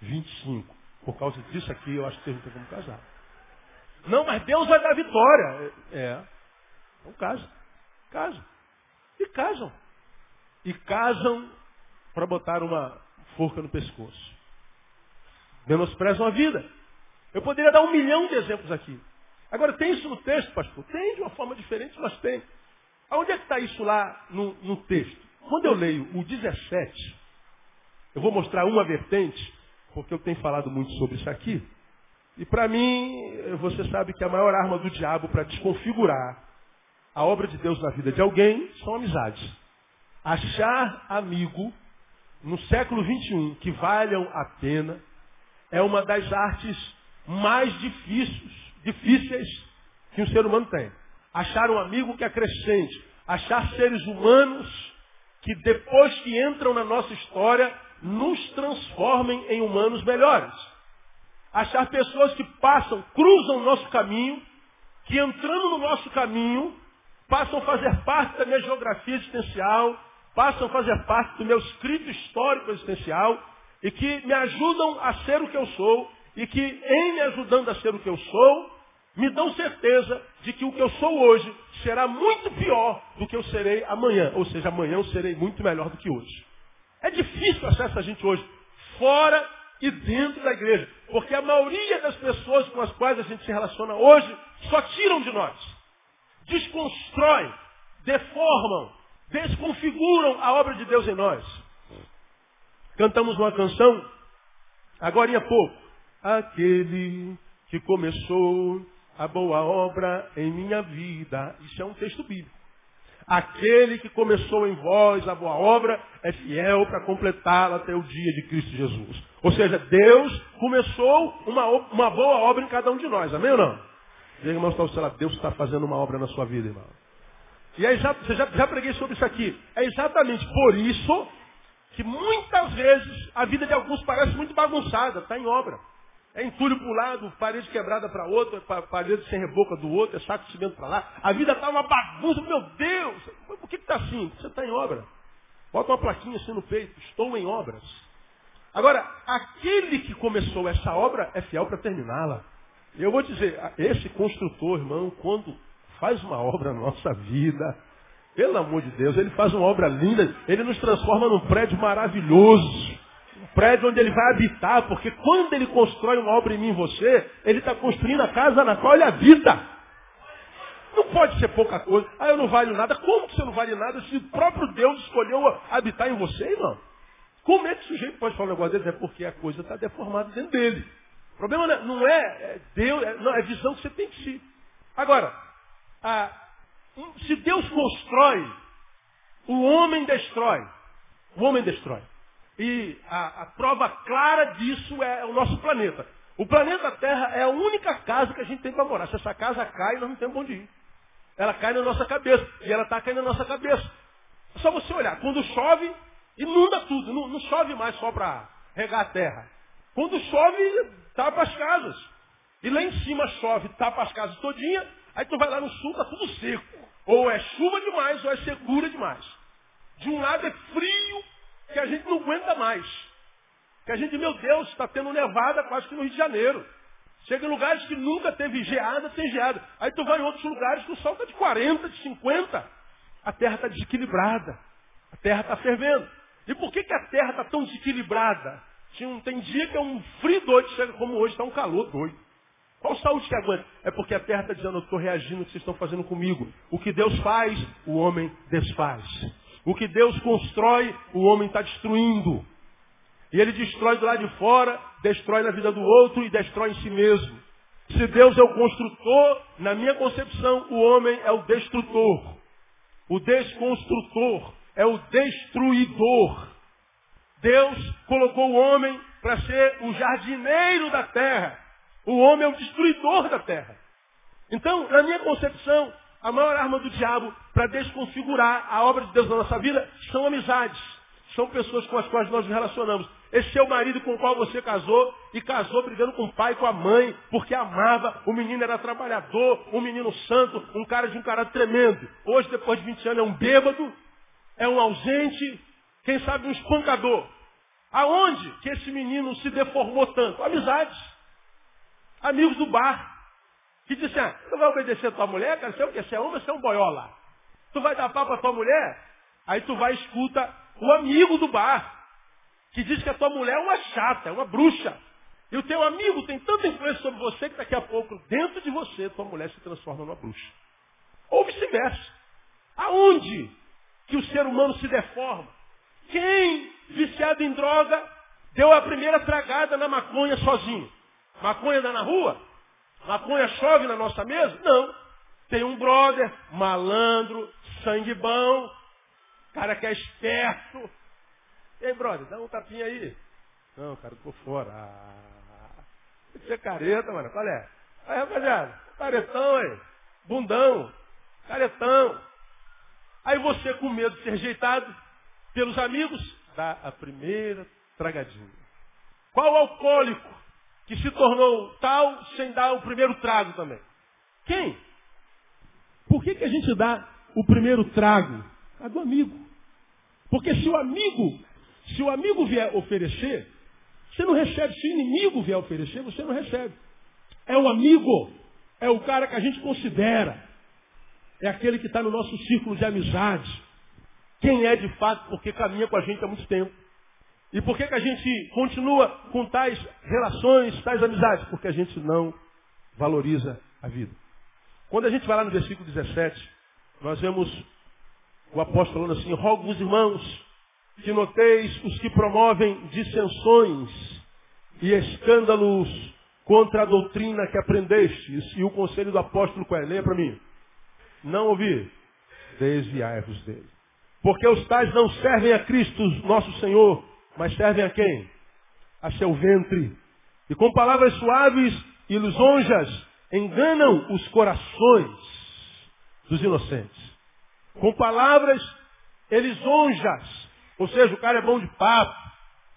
vinte e cinco. Por causa disso aqui, eu acho que vocês não têm como casar. Não, mas Deus vai dar vitória. É. Então casa. Casam. E casam. E casam para botar uma forca no pescoço. Menosprezam a vida. Eu poderia dar um milhão de exemplos aqui. Agora, tem isso no texto, pastor? Tem, de uma forma diferente, mas tem. Aonde é que está isso lá no, no texto? Quando eu leio o 17, eu vou mostrar uma vertente, porque eu tenho falado muito sobre isso aqui. E para mim, você sabe que a maior arma do diabo para desconfigurar a obra de Deus na vida de alguém são amizades. Achar amigo no século XXI que valham a pena é uma das artes mais difíceis, difíceis que um ser humano tem. Achar um amigo que acrescente. Achar seres humanos que depois que entram na nossa história nos transformem em humanos melhores. Achar pessoas que passam, cruzam o nosso caminho, que entrando no nosso caminho, passam a fazer parte da minha geografia existencial, passam a fazer parte do meu escrito histórico existencial e que me ajudam a ser o que eu sou e que em me ajudando a ser o que eu sou, me dão certeza de que o que eu sou hoje será muito pior do que eu serei amanhã. Ou seja, amanhã eu serei muito melhor do que hoje. É difícil achar essa gente hoje, fora e dentro da igreja. Porque a maioria das pessoas com as quais a gente se relaciona hoje só tiram de nós. Desconstroem, deformam, desconfiguram a obra de Deus em nós. Cantamos uma canção, agora há pouco. Aquele que começou a boa obra em minha vida. Isso é um texto bíblico. Aquele que começou em vós a boa obra é fiel para completá-la até o dia de Cristo Jesus. Ou seja, Deus começou uma, uma boa obra em cada um de nós. Amém ou não? Diga, irmão, está Deus está fazendo uma obra na sua vida, irmão. E é já, já, já preguei sobre isso aqui. É exatamente por isso que muitas vezes a vida de alguns parece muito bagunçada, está em obra. É entulho para um lado, parede quebrada para outro, parede sem reboca do outro, é saco de cimento para lá. A vida está uma bagunça, meu Deus! Por que está assim? Você está em obra. Bota uma plaquinha assim no peito, estou em obras. Agora, aquele que começou essa obra é fiel para terminá-la. Eu vou dizer, esse construtor, irmão, quando faz uma obra na nossa vida, pelo amor de Deus, ele faz uma obra linda, ele nos transforma num prédio maravilhoso prédio onde ele vai habitar, porque quando ele constrói uma obra em mim e você, ele está construindo a casa na qual ele habita. Não pode ser pouca coisa. Ah, eu não valho nada. Como que você não vale nada se o próprio Deus escolheu habitar em você, irmão? Como é que o sujeito pode falar um negócio desse? É porque a coisa está deformada dentro dele. O problema não é, é Deus, é, não, é a visão que você tem de si. Agora, a, se Deus constrói, o homem destrói. O homem destrói. E a, a, prova clara disso é o nosso planeta. O planeta Terra é a única casa que a gente tem para morar. Se essa casa cai, nós não temos onde ir. Ela cai na nossa cabeça. E ela está caindo na nossa cabeça. É só você olhar. Quando chove, inunda tudo. Não, não chove mais só para regar a terra. Quando chove, tapa as casas. E lá em cima chove, tapa as casas todinha. Aí tu vai lá no sul, está tudo seco. Ou é chuva demais, ou é secura demais. De um lado é frio, que a gente não aguenta mais. Que a gente, meu Deus, está tendo nevada quase que no Rio de Janeiro. Chega em lugares que nunca teve geada, tem geada. Aí tu vai em outros lugares que o sol está de 40, de 50. A terra está desequilibrada. A terra está fervendo. E por que, que a terra está tão desequilibrada? Tem dia que é um frio doido, chega como hoje, está um calor doido. Qual saúde que aguenta? É porque a terra está dizendo, eu estou reagindo ao que vocês estão fazendo comigo. O que Deus faz, o homem desfaz. O que Deus constrói, o homem está destruindo. E ele destrói do lado de fora, destrói na vida do outro e destrói em si mesmo. Se Deus é o construtor, na minha concepção, o homem é o destrutor. O desconstrutor é o destruidor. Deus colocou o homem para ser o jardineiro da terra. O homem é o destruidor da terra. Então, na minha concepção, a maior arma do diabo para desconfigurar a obra de Deus na nossa vida são amizades. São pessoas com as quais nós nos relacionamos. Esse seu marido com o qual você casou e casou brigando com o pai e com a mãe, porque amava, o menino era trabalhador, um menino santo, um cara de um caráter tremendo. Hoje, depois de 20 anos, é um bêbado, é um ausente, quem sabe um espancador. Aonde que esse menino se deformou tanto? Amizades. Amigos do bar. Que disse, ah, tu vai obedecer a tua mulher, cara, você é o quê? Você é homem, você é um boiola. Tu vai dar pau pra tua mulher, aí tu vai e escuta o amigo do bar, que diz que a tua mulher é uma chata, é uma bruxa. E o teu amigo tem tanta influência sobre você que daqui a pouco, dentro de você, tua mulher se transforma numa bruxa. Ou vice-versa. Aonde que o ser humano se deforma? Quem, viciado em droga, deu a primeira tragada na maconha sozinho? Maconha dá na rua? Maconha chove na nossa mesa? Não. Tem um brother, malandro, sangue bom, cara que é esperto. Ei, brother, dá um tapinha aí. Não, cara, tô fora. Ah, que ser careta, mano. Qual é? Aí, rapaziada, caretão aí. Bundão. Caretão. Aí você, com medo de ser rejeitado pelos amigos, dá a primeira tragadinha. Qual alcoólico que se tornou tal sem dar o primeiro trago também? Quem? Por que, que a gente dá o primeiro trago? A do amigo. Porque se o amigo, se o amigo vier oferecer, você não recebe. Se o inimigo vier oferecer, você não recebe. É o amigo. É o cara que a gente considera. É aquele que está no nosso círculo de amizade. Quem é de fato, porque caminha com a gente há muito tempo. E por que, que a gente continua com tais relações, tais amizades? Porque a gente não valoriza a vida. Quando a gente vai lá no versículo 17, nós vemos o apóstolo falando assim, rogo os irmãos que noteis os que promovem dissensões e escândalos contra a doutrina que aprendestes. E o conselho do apóstolo qual é? Leia para mim. Não ouvi. Desviai-vos dele. Porque os tais não servem a Cristo, nosso Senhor, mas servem a quem? A seu ventre. E com palavras suaves e lisonjas enganam os corações dos inocentes. Com palavras elisonjas. Ou seja, o cara é bom de papo.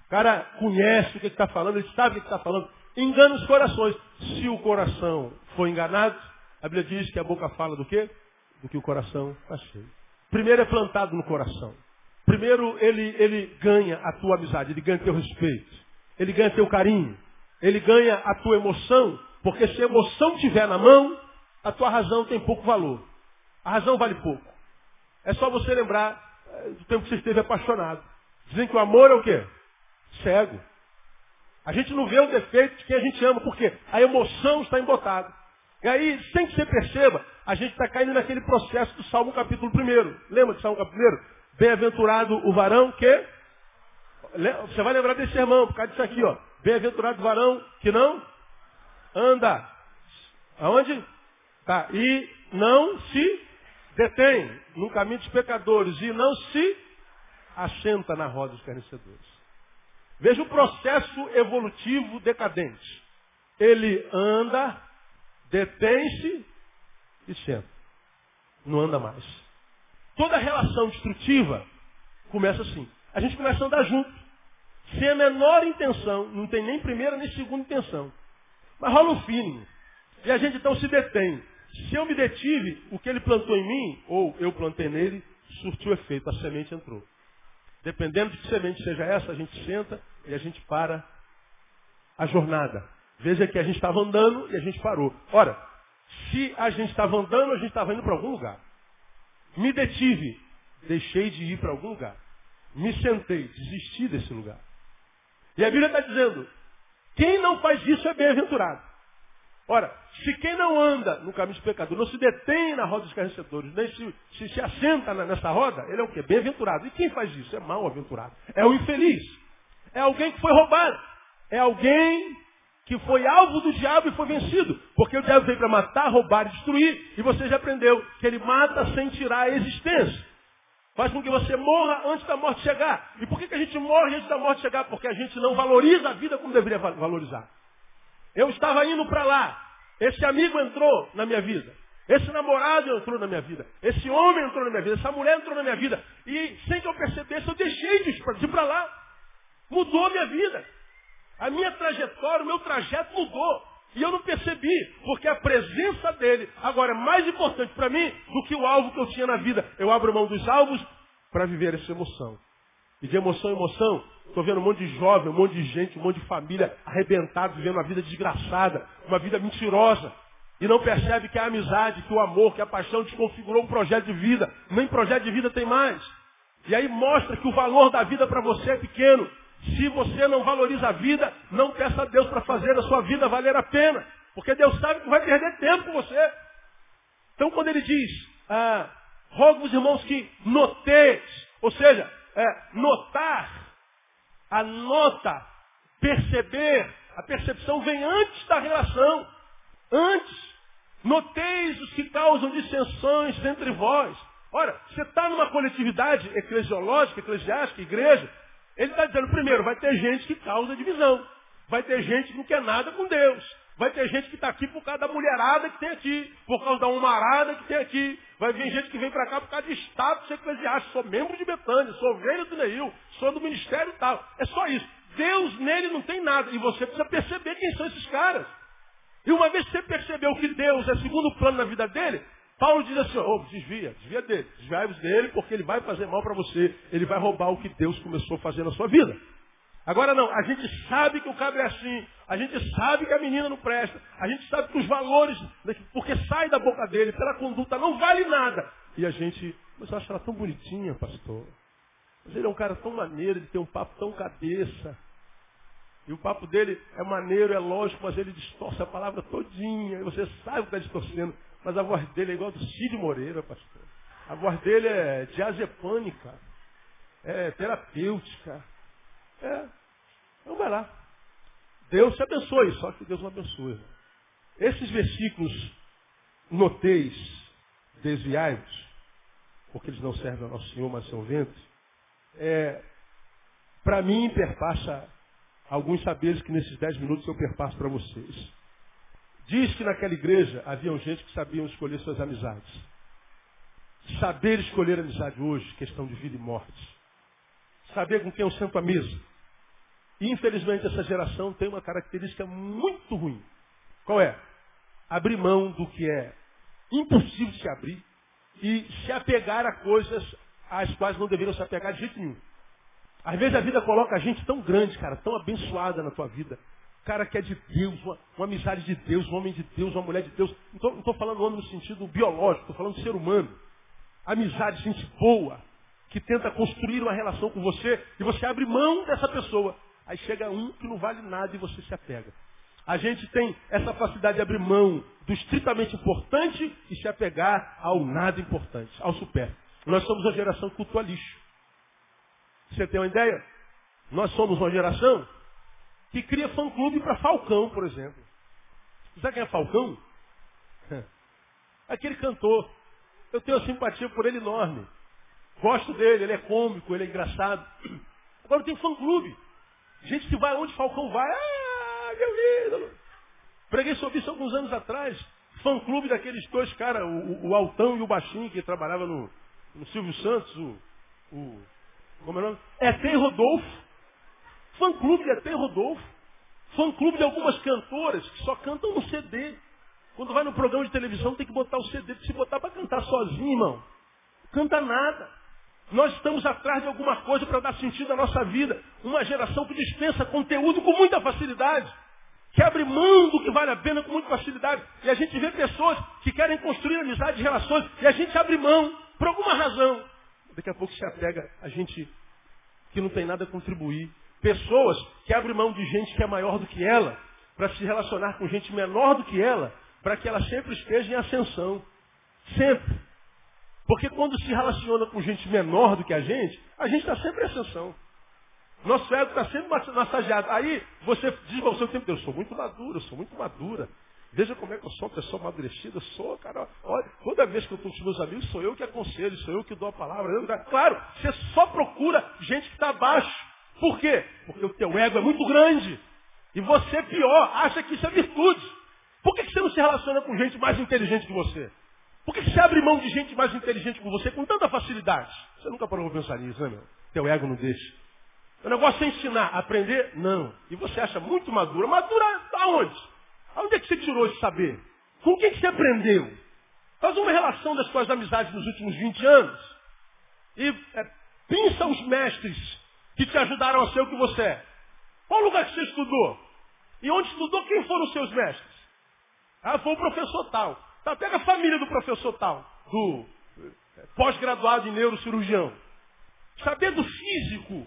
O cara conhece o que está falando, ele sabe o que está falando. Engana os corações. Se o coração for enganado, a Bíblia diz que a boca fala do quê? Do que o coração está cheio. Primeiro é plantado no coração. Primeiro ele, ele ganha a tua amizade, ele ganha teu respeito, ele ganha teu carinho, ele ganha a tua emoção, porque se a emoção estiver na mão, a tua razão tem pouco valor. A razão vale pouco. É só você lembrar eh, do tempo que você esteve apaixonado. Dizem que o amor é o quê? Cego. A gente não vê o defeito de quem a gente ama, porque a emoção está embotada. E aí, sem que você perceba, a gente está caindo naquele processo do Salmo capítulo 1. Lembra do Salmo capítulo 1? Bem-aventurado o varão que. Você vai lembrar desse sermão, por causa disso aqui, ó. Bem-aventurado o varão que não anda. Aonde? Tá. E não se detém no caminho dos pecadores e não se assenta na roda dos carnecedores. Veja o processo evolutivo decadente. Ele anda, detém-se e senta. Não anda mais. Toda relação destrutiva começa assim. A gente começa a andar junto. Sem a menor intenção, não tem nem primeira nem segunda intenção. Mas rola um feeling. E a gente então se detém. Se eu me detive, o que ele plantou em mim, ou eu plantei nele, surtiu efeito, a semente entrou. Dependendo de que semente seja essa, a gente senta e a gente para a jornada. Veja que a gente estava andando e a gente parou. Ora, se a gente estava andando, a gente estava indo para algum lugar. Me detive, deixei de ir para algum lugar. Me sentei, desisti desse lugar. E a Bíblia está dizendo, quem não faz isso é bem-aventurado. Ora, se quem não anda no caminho dos pecadores, não se detém na roda dos carnecedores, nem se, se, se assenta nessa roda, ele é o quê? Bem-aventurado. E quem faz isso? É mal-aventurado. É o infeliz. É alguém que foi roubado. É alguém que foi alvo do diabo e foi vencido. Porque o diabo veio para matar, roubar e destruir. E você já aprendeu que ele mata sem tirar a existência. Faz com que você morra antes da morte chegar. E por que, que a gente morre antes da morte chegar? Porque a gente não valoriza a vida como deveria valorizar. Eu estava indo para lá. Esse amigo entrou na minha vida. Esse namorado entrou na minha vida. Esse homem entrou na minha vida. Essa mulher entrou na minha vida. E sem que eu percebesse, eu deixei de ir para lá. Mudou a minha vida. A minha trajetória, o meu trajeto mudou. E eu não percebi, porque a presença dele agora é mais importante para mim do que o alvo que eu tinha na vida. Eu abro mão dos alvos para viver essa emoção. E de emoção em emoção, estou vendo um monte de jovem, um monte de gente, um monte de família arrebentado, vivendo uma vida desgraçada, uma vida mentirosa. E não percebe que a amizade, que o amor, que a paixão desconfigurou um projeto de vida. Nem projeto de vida tem mais. E aí mostra que o valor da vida para você é pequeno. Se você não valoriza a vida, não peça a Deus para fazer a sua vida valer a pena. Porque Deus sabe que vai perder tempo com você. Então quando ele diz, ah, Rogo-vos, irmãos, que noteis, ou seja, é, notar, a nota, perceber, a percepção vem antes da relação. Antes. Noteis os que causam dissensões entre vós. Ora, você está numa coletividade eclesiológica, eclesiástica, igreja, ele está dizendo, primeiro, vai ter gente que causa divisão. Vai ter gente que não quer nada com Deus. Vai ter gente que está aqui por causa da mulherada que tem aqui, por causa da humarada que tem aqui. Vai vir gente que vem para cá por causa de status eclesiástico. Sou membro de Betânia, sou ovelha do Neil, sou do ministério tal. É só isso. Deus nele não tem nada. E você precisa perceber quem são esses caras. E uma vez que você percebeu que Deus é segundo plano na vida dele, Paulo diz assim, oh, desvia, desvia dele, desviai-vos dele, porque ele vai fazer mal para você, ele vai roubar o que Deus começou a fazer na sua vida. Agora não, a gente sabe que o cabra é assim, a gente sabe que a menina não presta, a gente sabe que os valores, porque sai da boca dele, pela conduta, não vale nada. E a gente, mas eu acho ela tão bonitinha, pastor. Mas ele é um cara tão maneiro, ele tem um papo tão cabeça. E o papo dele é maneiro, é lógico, mas ele distorce a palavra todinha. E você sabe que está distorcendo. Mas a voz dele é igual do Cid Moreira, pastor. A voz dele é diazepânica. É terapêutica. É. Então vai lá. Deus te abençoe, só que Deus não abençoe. Esses versículos, noteis, desviados, porque eles não servem ao nosso Senhor, mas são ventos, é, para mim perpassa alguns saberes que nesses dez minutos eu perpasso para vocês. Diz que naquela igreja haviam gente que sabiam escolher suas amizades. Saber escolher amizade hoje, questão de vida e morte. Saber com quem eu sento à mesa. Infelizmente essa geração tem uma característica muito ruim. Qual é? Abrir mão do que é impossível se abrir e se apegar a coisas às quais não deveriam se apegar de jeito nenhum. Às vezes a vida coloca a gente tão grande, cara, tão abençoada na tua vida, cara que é de Deus, uma, uma amizade de Deus, um homem de Deus, uma mulher de Deus. Não estou falando homem no sentido biológico, estou falando ser humano. Amizade, gente boa, que tenta construir uma relação com você e você abre mão dessa pessoa. Aí chega um que não vale nada e você se apega. A gente tem essa facilidade de abrir mão do estritamente importante e se apegar ao nada importante, ao super. Nós somos a geração culto lixo. Você tem uma ideia? Nós somos uma geração que cria fã-clube para Falcão, por exemplo. Sabe quem é Falcão? Aquele cantor. Eu tenho uma simpatia por ele enorme. Gosto dele, ele é cômico, ele é engraçado. Agora tem fã-clube. Gente que vai onde Falcão vai. Ah, meu ídolo. Preguei sobre isso alguns anos atrás. Fã-clube daqueles dois caras, o, o, Altão e o Baixinho, que trabalhava no, no Silvio Santos, o, o. Como é o nome? É Rodolfo. Fã-clube de Etem Rodolfo. Fã-clube de algumas cantoras que só cantam no CD. Quando vai no programa de televisão tem que botar o CD, se botar para cantar sozinho, irmão. Canta nada. Nós estamos atrás de alguma coisa para dar sentido à nossa vida. Uma geração que dispensa conteúdo com muita facilidade. Que abre mão do que vale a pena com muita facilidade. E a gente vê pessoas que querem construir amizades e relações. E a gente abre mão por alguma razão. Daqui a pouco se apega a gente que não tem nada a contribuir Pessoas que abrem mão de gente que é maior do que ela, para se relacionar com gente menor do que ela, para que ela sempre esteja em ascensão. Sempre. Porque quando se relaciona com gente menor do que a gente, a gente está sempre em ascensão. Nosso ego está sempre massageado. Aí você diz para o seu tempo, eu sou muito maduro, eu sou muito madura. Veja como é que eu sou uma pessoa amadurecida, eu sou, cara, olha, toda vez que eu estou com os meus amigos, sou eu que aconselho, sou eu que dou a palavra. Eu, claro, você só procura gente que está abaixo. Por quê? Porque o teu ego é muito grande. E você, pior, acha que isso é virtude. Por que você não se relaciona com gente mais inteligente que você? Por que você abre mão de gente mais inteligente que você com tanta facilidade? Você nunca parou para pensar nisso, né, meu? Teu ego não deixa. O negócio é ensinar, aprender? Não. E você acha muito madura. Madura aonde? Aonde é que você tirou esse saber? Com quem que você aprendeu? Faz uma relação das suas amizades nos últimos 20 anos. E é, pinça os mestres que te ajudaram a ser o que você é? Qual lugar que você estudou? E onde estudou, quem foram os seus mestres? Ah, foi o professor tal. Tá, pega a família do professor tal, do eh, pós-graduado em neurocirurgião. Saber do físico,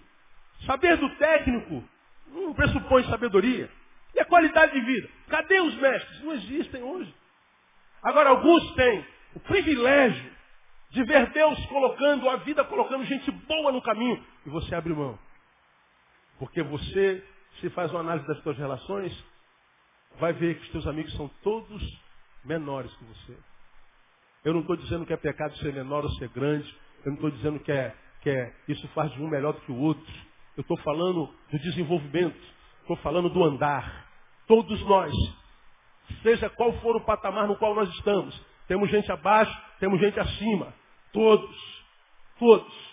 saber do técnico, não pressupõe sabedoria. E a qualidade de vida? Cadê os mestres? Não existem hoje. Agora, alguns têm o privilégio De ver Deus colocando a vida, colocando gente boa no caminho. E você abre mão. Porque você, se faz uma análise das suas relações, vai ver que os teus amigos são todos menores que você. Eu não estou dizendo que é pecado ser menor ou ser grande. Eu não estou dizendo que, é, que é, isso faz de um melhor do que o outro. Eu estou falando do desenvolvimento. Estou falando do andar. Todos nós, seja qual for o patamar no qual nós estamos, temos gente abaixo, temos gente acima. Todos. Todos.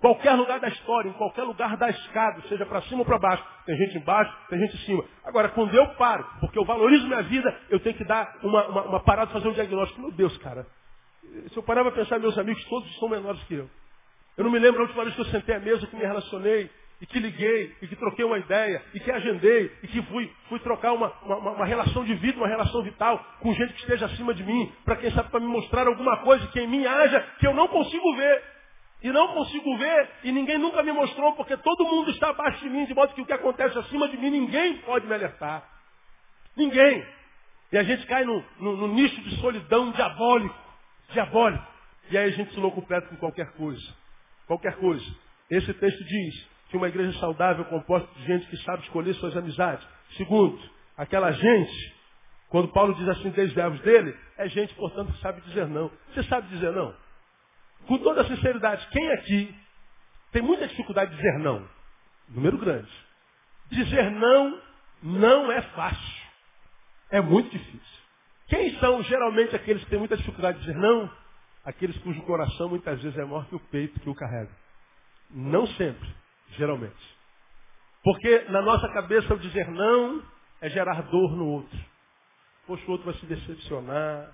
Qualquer lugar da história, em qualquer lugar da escada, seja para cima ou para baixo, tem gente embaixo, tem gente em cima. Agora, quando eu paro, porque eu valorizo minha vida, eu tenho que dar uma, uma, uma parada, fazer um diagnóstico. Meu Deus, cara, se eu parar para pensar, meus amigos todos são menores que eu. Eu não me lembro a última vez que eu sentei à mesa, que me relacionei, e que liguei, e que troquei uma ideia, e que agendei, e que fui, fui trocar uma, uma, uma relação de vida, uma relação vital, com gente que esteja acima de mim, para quem sabe para me mostrar alguma coisa que em mim haja que eu não consigo ver. E não consigo ver, e ninguém nunca me mostrou, porque todo mundo está abaixo de mim, de modo que o que acontece acima de mim, ninguém pode me alertar. Ninguém. E a gente cai no, no, no nicho de solidão diabólico. Diabólico. E aí a gente se loucupleta com qualquer coisa. Qualquer coisa. Esse texto diz que uma igreja saudável composta de gente que sabe escolher suas amizades. Segundo, aquela gente, quando Paulo diz assim, desde verbos dele, é gente, portanto, que sabe dizer não. Você sabe dizer não? Com toda sinceridade, quem aqui tem muita dificuldade de dizer não? Número grande. Dizer não não é fácil. É muito difícil. Quem são geralmente aqueles que têm muita dificuldade de dizer não? Aqueles cujo coração muitas vezes é maior que o peito que o carrega. Não sempre, geralmente. Porque na nossa cabeça o dizer não é gerar dor no outro. Poxa, o outro vai se decepcionar.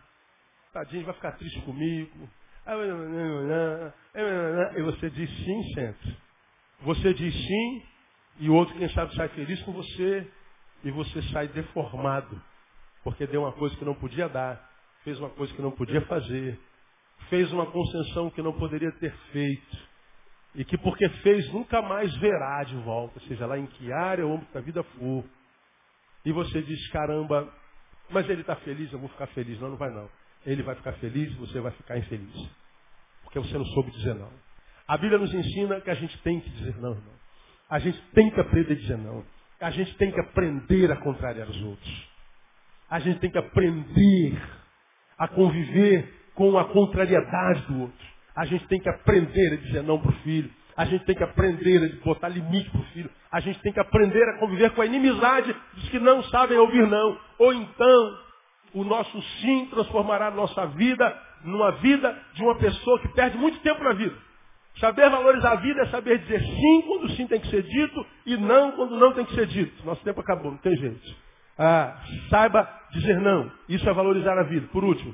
Tadinho, vai ficar triste comigo. E você diz sim sempre. Você diz sim e o outro, quem sabe, sai feliz com você e você sai deformado. Porque deu uma coisa que não podia dar, fez uma coisa que não podia fazer, fez uma concessão que não poderia ter feito. E que porque fez nunca mais verá de volta, seja lá em que área ou âmbito da vida for. E você diz, caramba, mas ele está feliz, eu vou ficar feliz. Não, não vai não. Ele vai ficar feliz, você vai ficar infeliz. Porque você não soube dizer não. A Bíblia nos ensina que a gente tem que dizer não, irmão. A gente tem que aprender a dizer não. A gente tem que aprender a contrariar os outros. A gente tem que aprender a conviver com a contrariedade do outro. A gente tem que aprender a dizer não para o filho. A gente tem que aprender a botar limite para o filho. A gente tem que aprender a conviver com a inimizade dos que não sabem ouvir não. Ou então, o nosso sim transformará a nossa vida numa vida de uma pessoa que perde muito tempo na vida. Saber valorizar a vida é saber dizer sim quando sim tem que ser dito e não quando não tem que ser dito. Nosso tempo acabou, não tem jeito. Ah, saiba dizer não. Isso é valorizar a vida. Por último,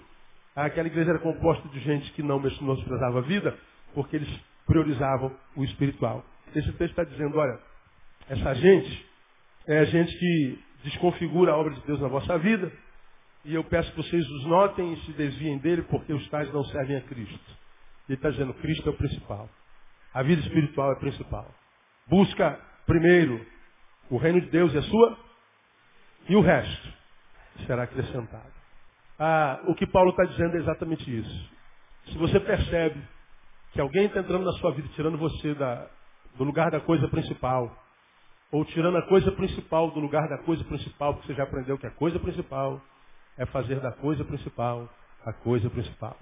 aquela igreja era composta de gente que não menosprezava a vida porque eles priorizavam o espiritual. Esse texto está dizendo, olha, essa gente é gente que desconfigura a obra de Deus na vossa vida, e eu peço que vocês os notem e se desviem dele, porque os tais não servem a Cristo. Ele está dizendo, Cristo é o principal. A vida espiritual é a principal. Busca primeiro o reino de Deus e a sua, e o resto será acrescentado. Ah, o que Paulo está dizendo é exatamente isso. Se você percebe que alguém está entrando na sua vida, tirando você da, do lugar da coisa principal, ou tirando a coisa principal do lugar da coisa principal, porque você já aprendeu que a coisa principal é fazer da coisa principal a coisa principal.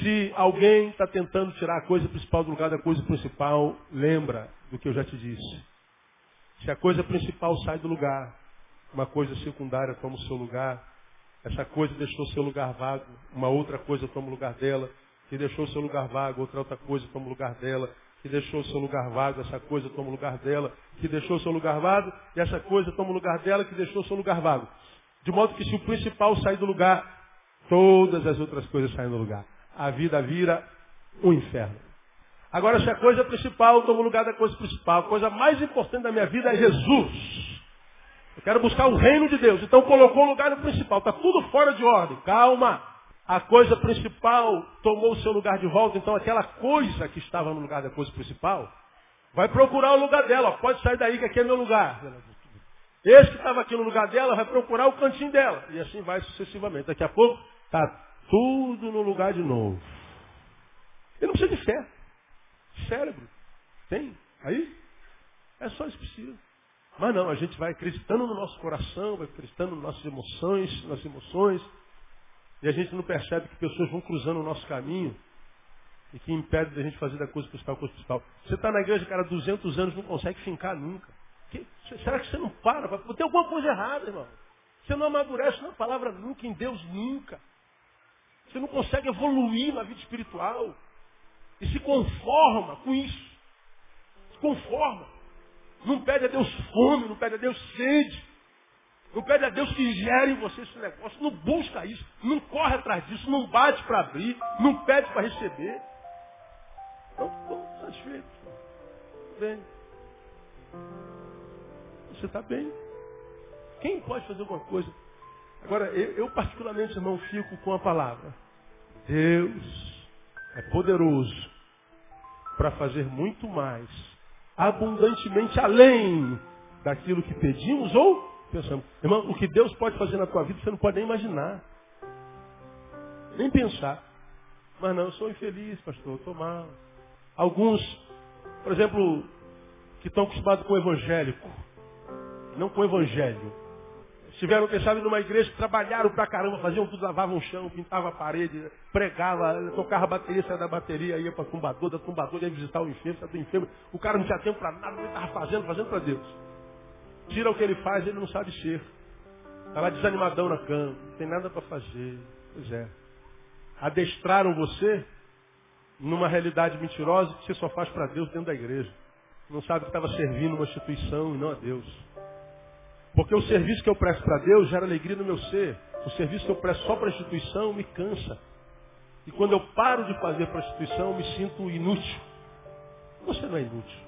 Se alguém está tentando tirar a coisa principal do lugar da coisa principal, lembra do que eu já te disse. Se a coisa principal sai do lugar, uma coisa secundária toma o seu lugar, essa coisa deixou seu lugar vago, uma outra coisa toma o lugar dela, que deixou seu lugar vago, outra outra coisa toma o lugar dela, que deixou seu lugar vago, essa coisa toma o lugar dela, que deixou seu lugar vago, e essa coisa toma o lugar dela, que deixou seu lugar vago. De modo que se o principal sair do lugar, todas as outras coisas saem do lugar. A vida vira um inferno. Agora, se a coisa principal toma o lugar da coisa principal, a coisa mais importante da minha vida é Jesus. Eu quero buscar o reino de Deus. Então colocou o lugar no principal. Está tudo fora de ordem. Calma. A coisa principal tomou o seu lugar de volta. Então aquela coisa que estava no lugar da coisa principal vai procurar o lugar dela. Pode sair daí que aqui é meu lugar. Esse que estava aqui no lugar dela vai procurar o cantinho dela. E assim vai sucessivamente. Daqui a pouco está tudo no lugar de novo. Ele não precisa de fé. Cérebro. Tem? Aí? É só isso que precisa. Mas não, a gente vai acreditando no nosso coração, vai acreditando nas nossas emoções, nas emoções, e a gente não percebe que pessoas vão cruzando o nosso caminho e que impede da gente fazer da coisa principal coisa principal. Você está na igreja, cara, 200 anos, não consegue fincar nunca. Que, será que você não para? Tem alguma coisa errada, irmão. Você não amadurece na palavra nunca, em Deus nunca. Você não consegue evoluir na vida espiritual. E se conforma com isso. Se conforma. Não pede a Deus fome, não pede a Deus sede. Não pede a Deus que gere em você esse negócio. Não busca isso. Não corre atrás disso. Não bate para abrir. Não pede para receber. Então, estou satisfeito. Bem. Você está bem. Quem pode fazer alguma coisa? Agora, eu, eu particularmente, irmão, fico com a palavra. Deus é poderoso para fazer muito mais, abundantemente além daquilo que pedimos ou pensamos. Irmão, o que Deus pode fazer na tua vida, você não pode nem imaginar. Nem pensar. Mas não, eu sou infeliz, pastor, estou mal. Alguns, por exemplo, que estão acostumados com o evangélico, não com o evangelho. Tiveram, quem sabe, numa igreja, trabalharam pra caramba, faziam tudo, lavavam o chão, pintavam a parede, pregava, tocava a bateria, saia da bateria, ia para tumbador, da tumbador ia visitar o enfermo, saia do enfermo. O cara não tinha tempo para nada, ele estava fazendo, fazendo para Deus. Tira o que ele faz, ele não sabe ser. Está lá desanimadão na cama, não tem nada para fazer. Pois é. Adestraram você numa realidade mentirosa que você só faz para Deus dentro da igreja. Não sabe que estava servindo uma instituição e não a Deus. Porque o serviço que eu presto para Deus gera alegria no meu ser. O serviço que eu presto só para a instituição me cansa. E quando eu paro de fazer para a instituição, eu me sinto inútil. Você não é inútil.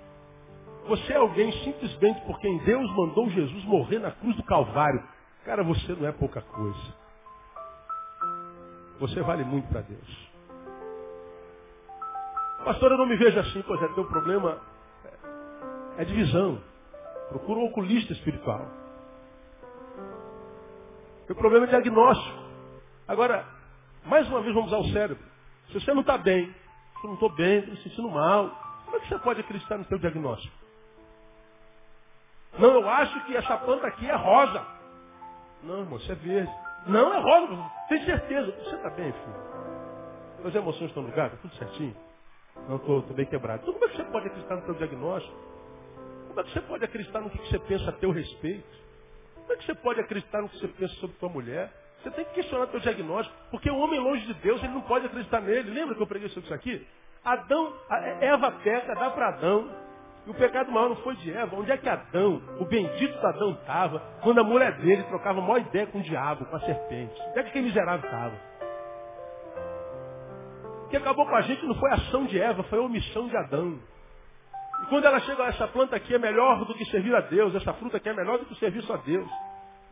Você é alguém simplesmente porque em Deus mandou Jesus morrer na cruz do Calvário. Cara, você não é pouca coisa. Você vale muito para Deus. Pastor, eu não me vejo assim. Pois é, teu problema é divisão. Procura um oculista espiritual. Teu problema é diagnóstico. Agora, mais uma vez vamos ao cérebro. Se você não está bem, se eu não estou bem, estou me sentindo mal, como é que você pode acreditar no seu diagnóstico? Não, eu acho que essa planta aqui é rosa. Não, irmão, isso é verde. Não, é rosa. Tem certeza. Você está bem, filho? As emoções estão? Está tudo certinho? Não, estou bem quebrado. Então como é que você pode acreditar no seu diagnóstico? Como é que você pode acreditar no que você pensa a teu respeito? Como é que você pode acreditar no que você pensa sobre tua mulher? Você tem que questionar teu diagnóstico, porque o homem longe de Deus, ele não pode acreditar nele. Lembra que eu preguei sobre isso aqui? Adão, Eva peca, dá para Adão. E o pecado maior não foi de Eva. Onde é que Adão, o bendito Adão estava, quando a mulher dele trocava a maior ideia com o diabo, com a serpente? Onde é que aquele miserável estava? O que acabou com a gente não foi a ação de Eva, foi a omissão de Adão. E quando ela chega, essa planta aqui é melhor do que servir a Deus, essa fruta aqui é melhor do que o serviço a Deus.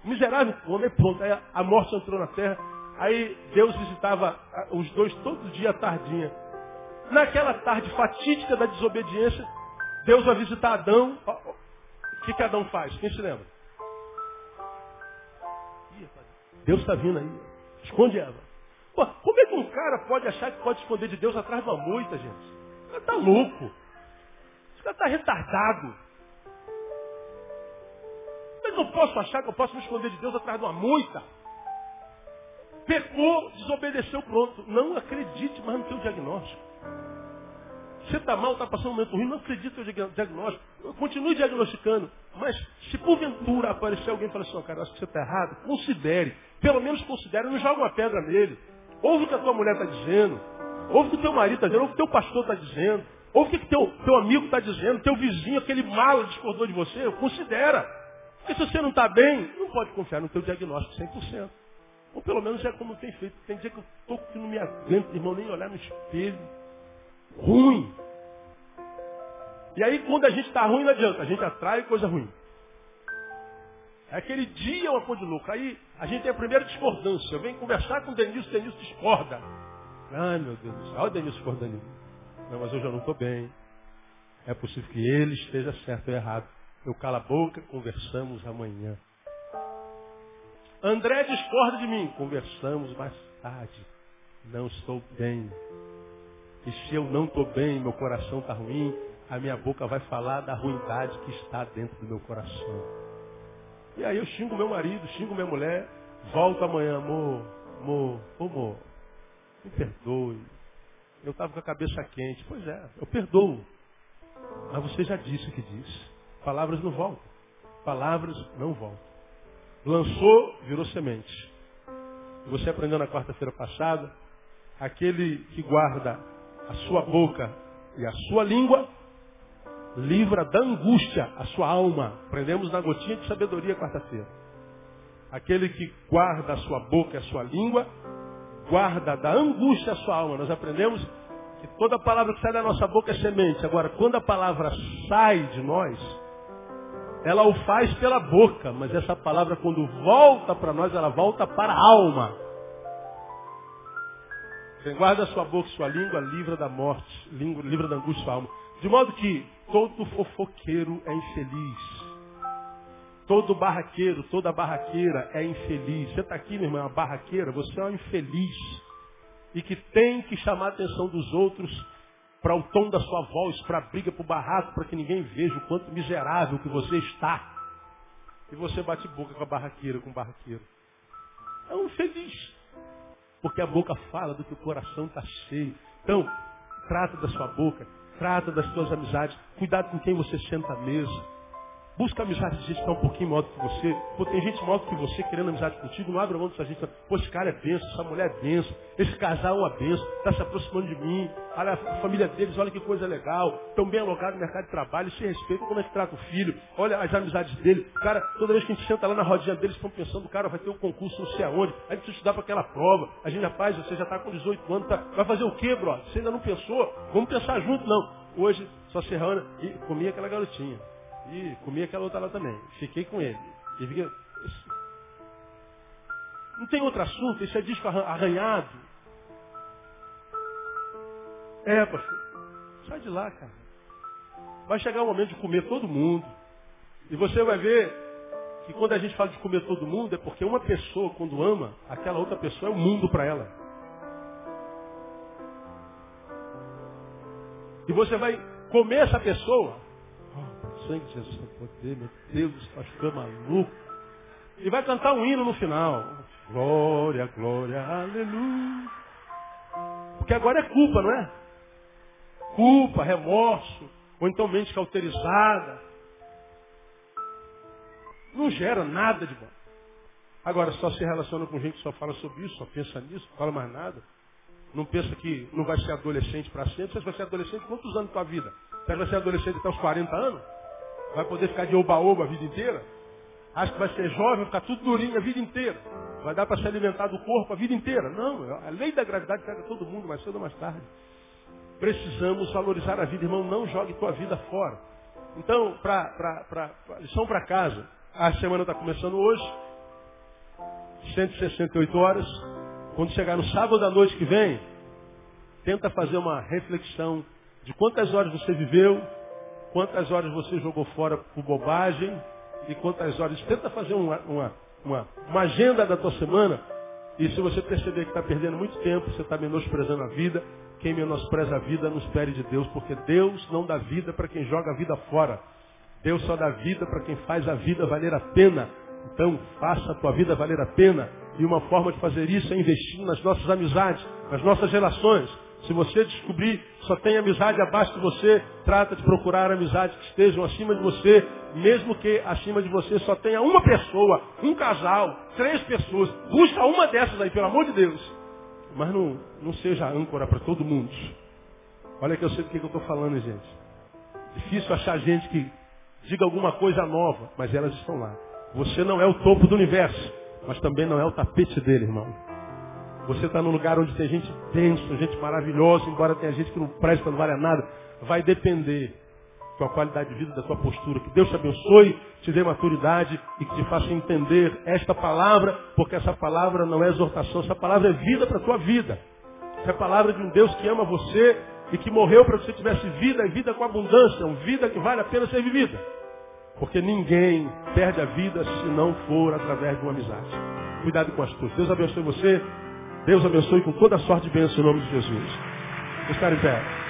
Miserável homem, pronto, aí a morte entrou na terra. Aí Deus visitava os dois todo dia à tardinha. Naquela tarde fatídica da desobediência, Deus vai visitar Adão. O que, que Adão faz? Quem se lembra? Deus está vindo aí. Esconde Eva. Pô, como é que um cara pode achar que pode esconder de Deus atrás de uma moita, gente? Cara está louco. Esse cara está retardado. Mas não posso achar que eu posso me esconder de Deus atrás de uma moita. Pecou, desobedeceu, pronto. Não acredite mais no teu diagnóstico. Você está mal, está passando um momento ruim, não acredita no diagnóstico. Continue diagnosticando. Mas se porventura aparecer alguém e falar assim, oh, cara, acho que você está errado, considere. Pelo menos considere, não joga uma pedra nele. Ouve o que a tua mulher está dizendo. Ouve o que o teu marido está dizendo. Ouve o que o teu pastor está dizendo. Ouve o que teu, teu amigo está dizendo. Teu vizinho, aquele mala discordou de você. Considera. Porque se você não está bem, não pode confiar no teu diagnóstico 100%. Ou pelo menos é como tem feito. Tem dia que eu estou que não me aguento, irmão, nem olhar no espelho ruim. E aí quando a gente está ruim não adianta, a gente atrai coisa ruim. É aquele dia uma coisa de louco. Aí a gente tem a primeira discordância. Eu venho conversar com o Denilson, o Denilson discorda. Ai meu Deus do céu, olha o Denilson discordando. Não, mas eu não estou bem. É possível que ele esteja certo ou errado. Eu calo a boca, conversamos amanhã. André discorda de mim. Conversamos mais tarde. Não estou bem. E se eu não estou bem, meu coração está ruim, a minha boca vai falar da ruindade que está dentro do meu coração. E aí eu xingo meu marido, xingo minha mulher, volto amanhã, amor, amor, amor, me perdoe. Eu estava com a cabeça quente. Pois é, eu perdoo. Mas você já disse o que disse. Palavras não voltam. Palavras não voltam. Lançou, virou semente. Você aprendeu na quarta-feira passada, aquele que guarda a sua boca e a sua língua, livra da angústia a sua alma. Aprendemos na gotinha de sabedoria quarta-feira. Aquele que guarda a sua boca e a sua língua, guarda da angústia a sua alma. Nós aprendemos que toda palavra que sai da nossa boca é semente. Agora, quando a palavra sai de nós, ela o faz pela boca, mas essa palavra quando volta para nós, ela volta para a alma. Quem guarda a sua boca e sua língua, livra da morte, livra da angústia sua alma. De modo que todo fofoqueiro é infeliz. Todo barraqueiro, toda barraqueira é infeliz. Você está aqui, minha irmã, uma barraqueira, você é um infeliz. E que tem que chamar a atenção dos outros para o tom da sua voz, para a briga, para o barraco, para que ninguém veja o quanto miserável que você está. E você bate boca com a barraqueira, com o barraqueiro. É um feliz. Porque a boca fala do que o coração está cheio. Então, trata da sua boca, trata das suas amizades, cuidado com quem você senta à mesa. Busca amizade de gente que está um pouquinho maior do que você. Pô, tem gente maior do que você querendo amizade contigo. Não abra mão dessa gente. Pô, esse cara é benção, essa mulher é benção. Esse casal é uma benção. Está se aproximando de mim. Olha a família deles, olha que coisa legal. Estão bem alocados no mercado de trabalho. Se respeitam como é que trata o filho. Olha as amizades dele. Cara, toda vez que a gente senta lá na rodinha deles, estão pensando, cara, vai ter um concurso não sei aonde. A gente precisa estudar para aquela prova. A gente, rapaz, você já está com 18 anos. Tá... Vai fazer o quê, bro? Você ainda não pensou? Vamos pensar junto, não. Hoje, só serrana e comia aquela garotinha. E comi aquela outra lá também. Fiquei com ele. E fiquei... Não tem outro assunto, isso é disco arranhado. É, pastor. Sai de lá, cara. Vai chegar o momento de comer todo mundo. E você vai ver que quando a gente fala de comer todo mundo, é porque uma pessoa, quando ama, aquela outra pessoa é o um mundo para ela. E você vai comer essa pessoa sangue de Jesus tem poder, meu Deus, pastor é maluco. E vai cantar um hino no final. Glória, glória, aleluia. Porque agora é culpa, não é? Culpa, remorso, ou então mente cauterizada. Não gera nada de bom. Agora, só se relaciona com gente que só fala sobre isso, só pensa nisso, fala mais nada. Não pensa que não vai ser adolescente para sempre. Você vai ser adolescente quantos anos da tua vida? Você vai ser adolescente até os 40 anos? Vai poder ficar de oba-oba a vida inteira? Acha que vai ser jovem, vai ficar tudo durinho a vida inteira. Vai dar para se alimentar do corpo a vida inteira. Não, a lei da gravidade pega todo mundo, mais cedo ou mais tarde. Precisamos valorizar a vida, irmão. Não jogue tua vida fora. Então, para lição para casa. A semana está começando hoje. 168 horas. Quando chegar no sábado à noite que vem, tenta fazer uma reflexão de quantas horas você viveu, quantas horas você jogou fora por bobagem e quantas horas. Tenta fazer uma, uma, uma, uma agenda da tua semana e se você perceber que está perdendo muito tempo, você está menosprezando a vida, quem menospreza a vida não espere de Deus, porque Deus não dá vida para quem joga a vida fora. Deus só dá vida para quem faz a vida valer a pena. Então, faça a tua vida valer a pena. E uma forma de fazer isso é investindo nas nossas amizades, nas nossas relações. Se você descobrir só tem amizade abaixo de você, trata de procurar amizades que estejam acima de você, mesmo que acima de você só tenha uma pessoa, um casal, três pessoas. Busca uma dessas aí, pelo amor de Deus. Mas não, não seja âncora para todo mundo. Olha que eu sei do que, que eu estou falando, gente. Difícil achar gente que diga alguma coisa nova, mas elas estão lá. Você não é o topo do universo, mas também não é o tapete dele, irmão. Você está num lugar onde tem gente densa, gente maravilhosa, embora tenha gente que não presta, não vale nada. Vai depender da tua qualidade de vida, da tua postura. Que Deus te abençoe, te dê maturidade e que te faça entender esta palavra, porque essa palavra não é exortação, essa palavra é vida para a tua vida. Essa é a palavra de um Deus que ama você e que morreu para que você tivesse vida e vida com abundância, uma vida que vale a pena ser vivida. Porque ninguém perde a vida se não for através de uma amizade. Cuidado com as tuas. Deus abençoe você. Deus abençoe com toda a sorte de bênção em nome de Jesus. Estar em pé.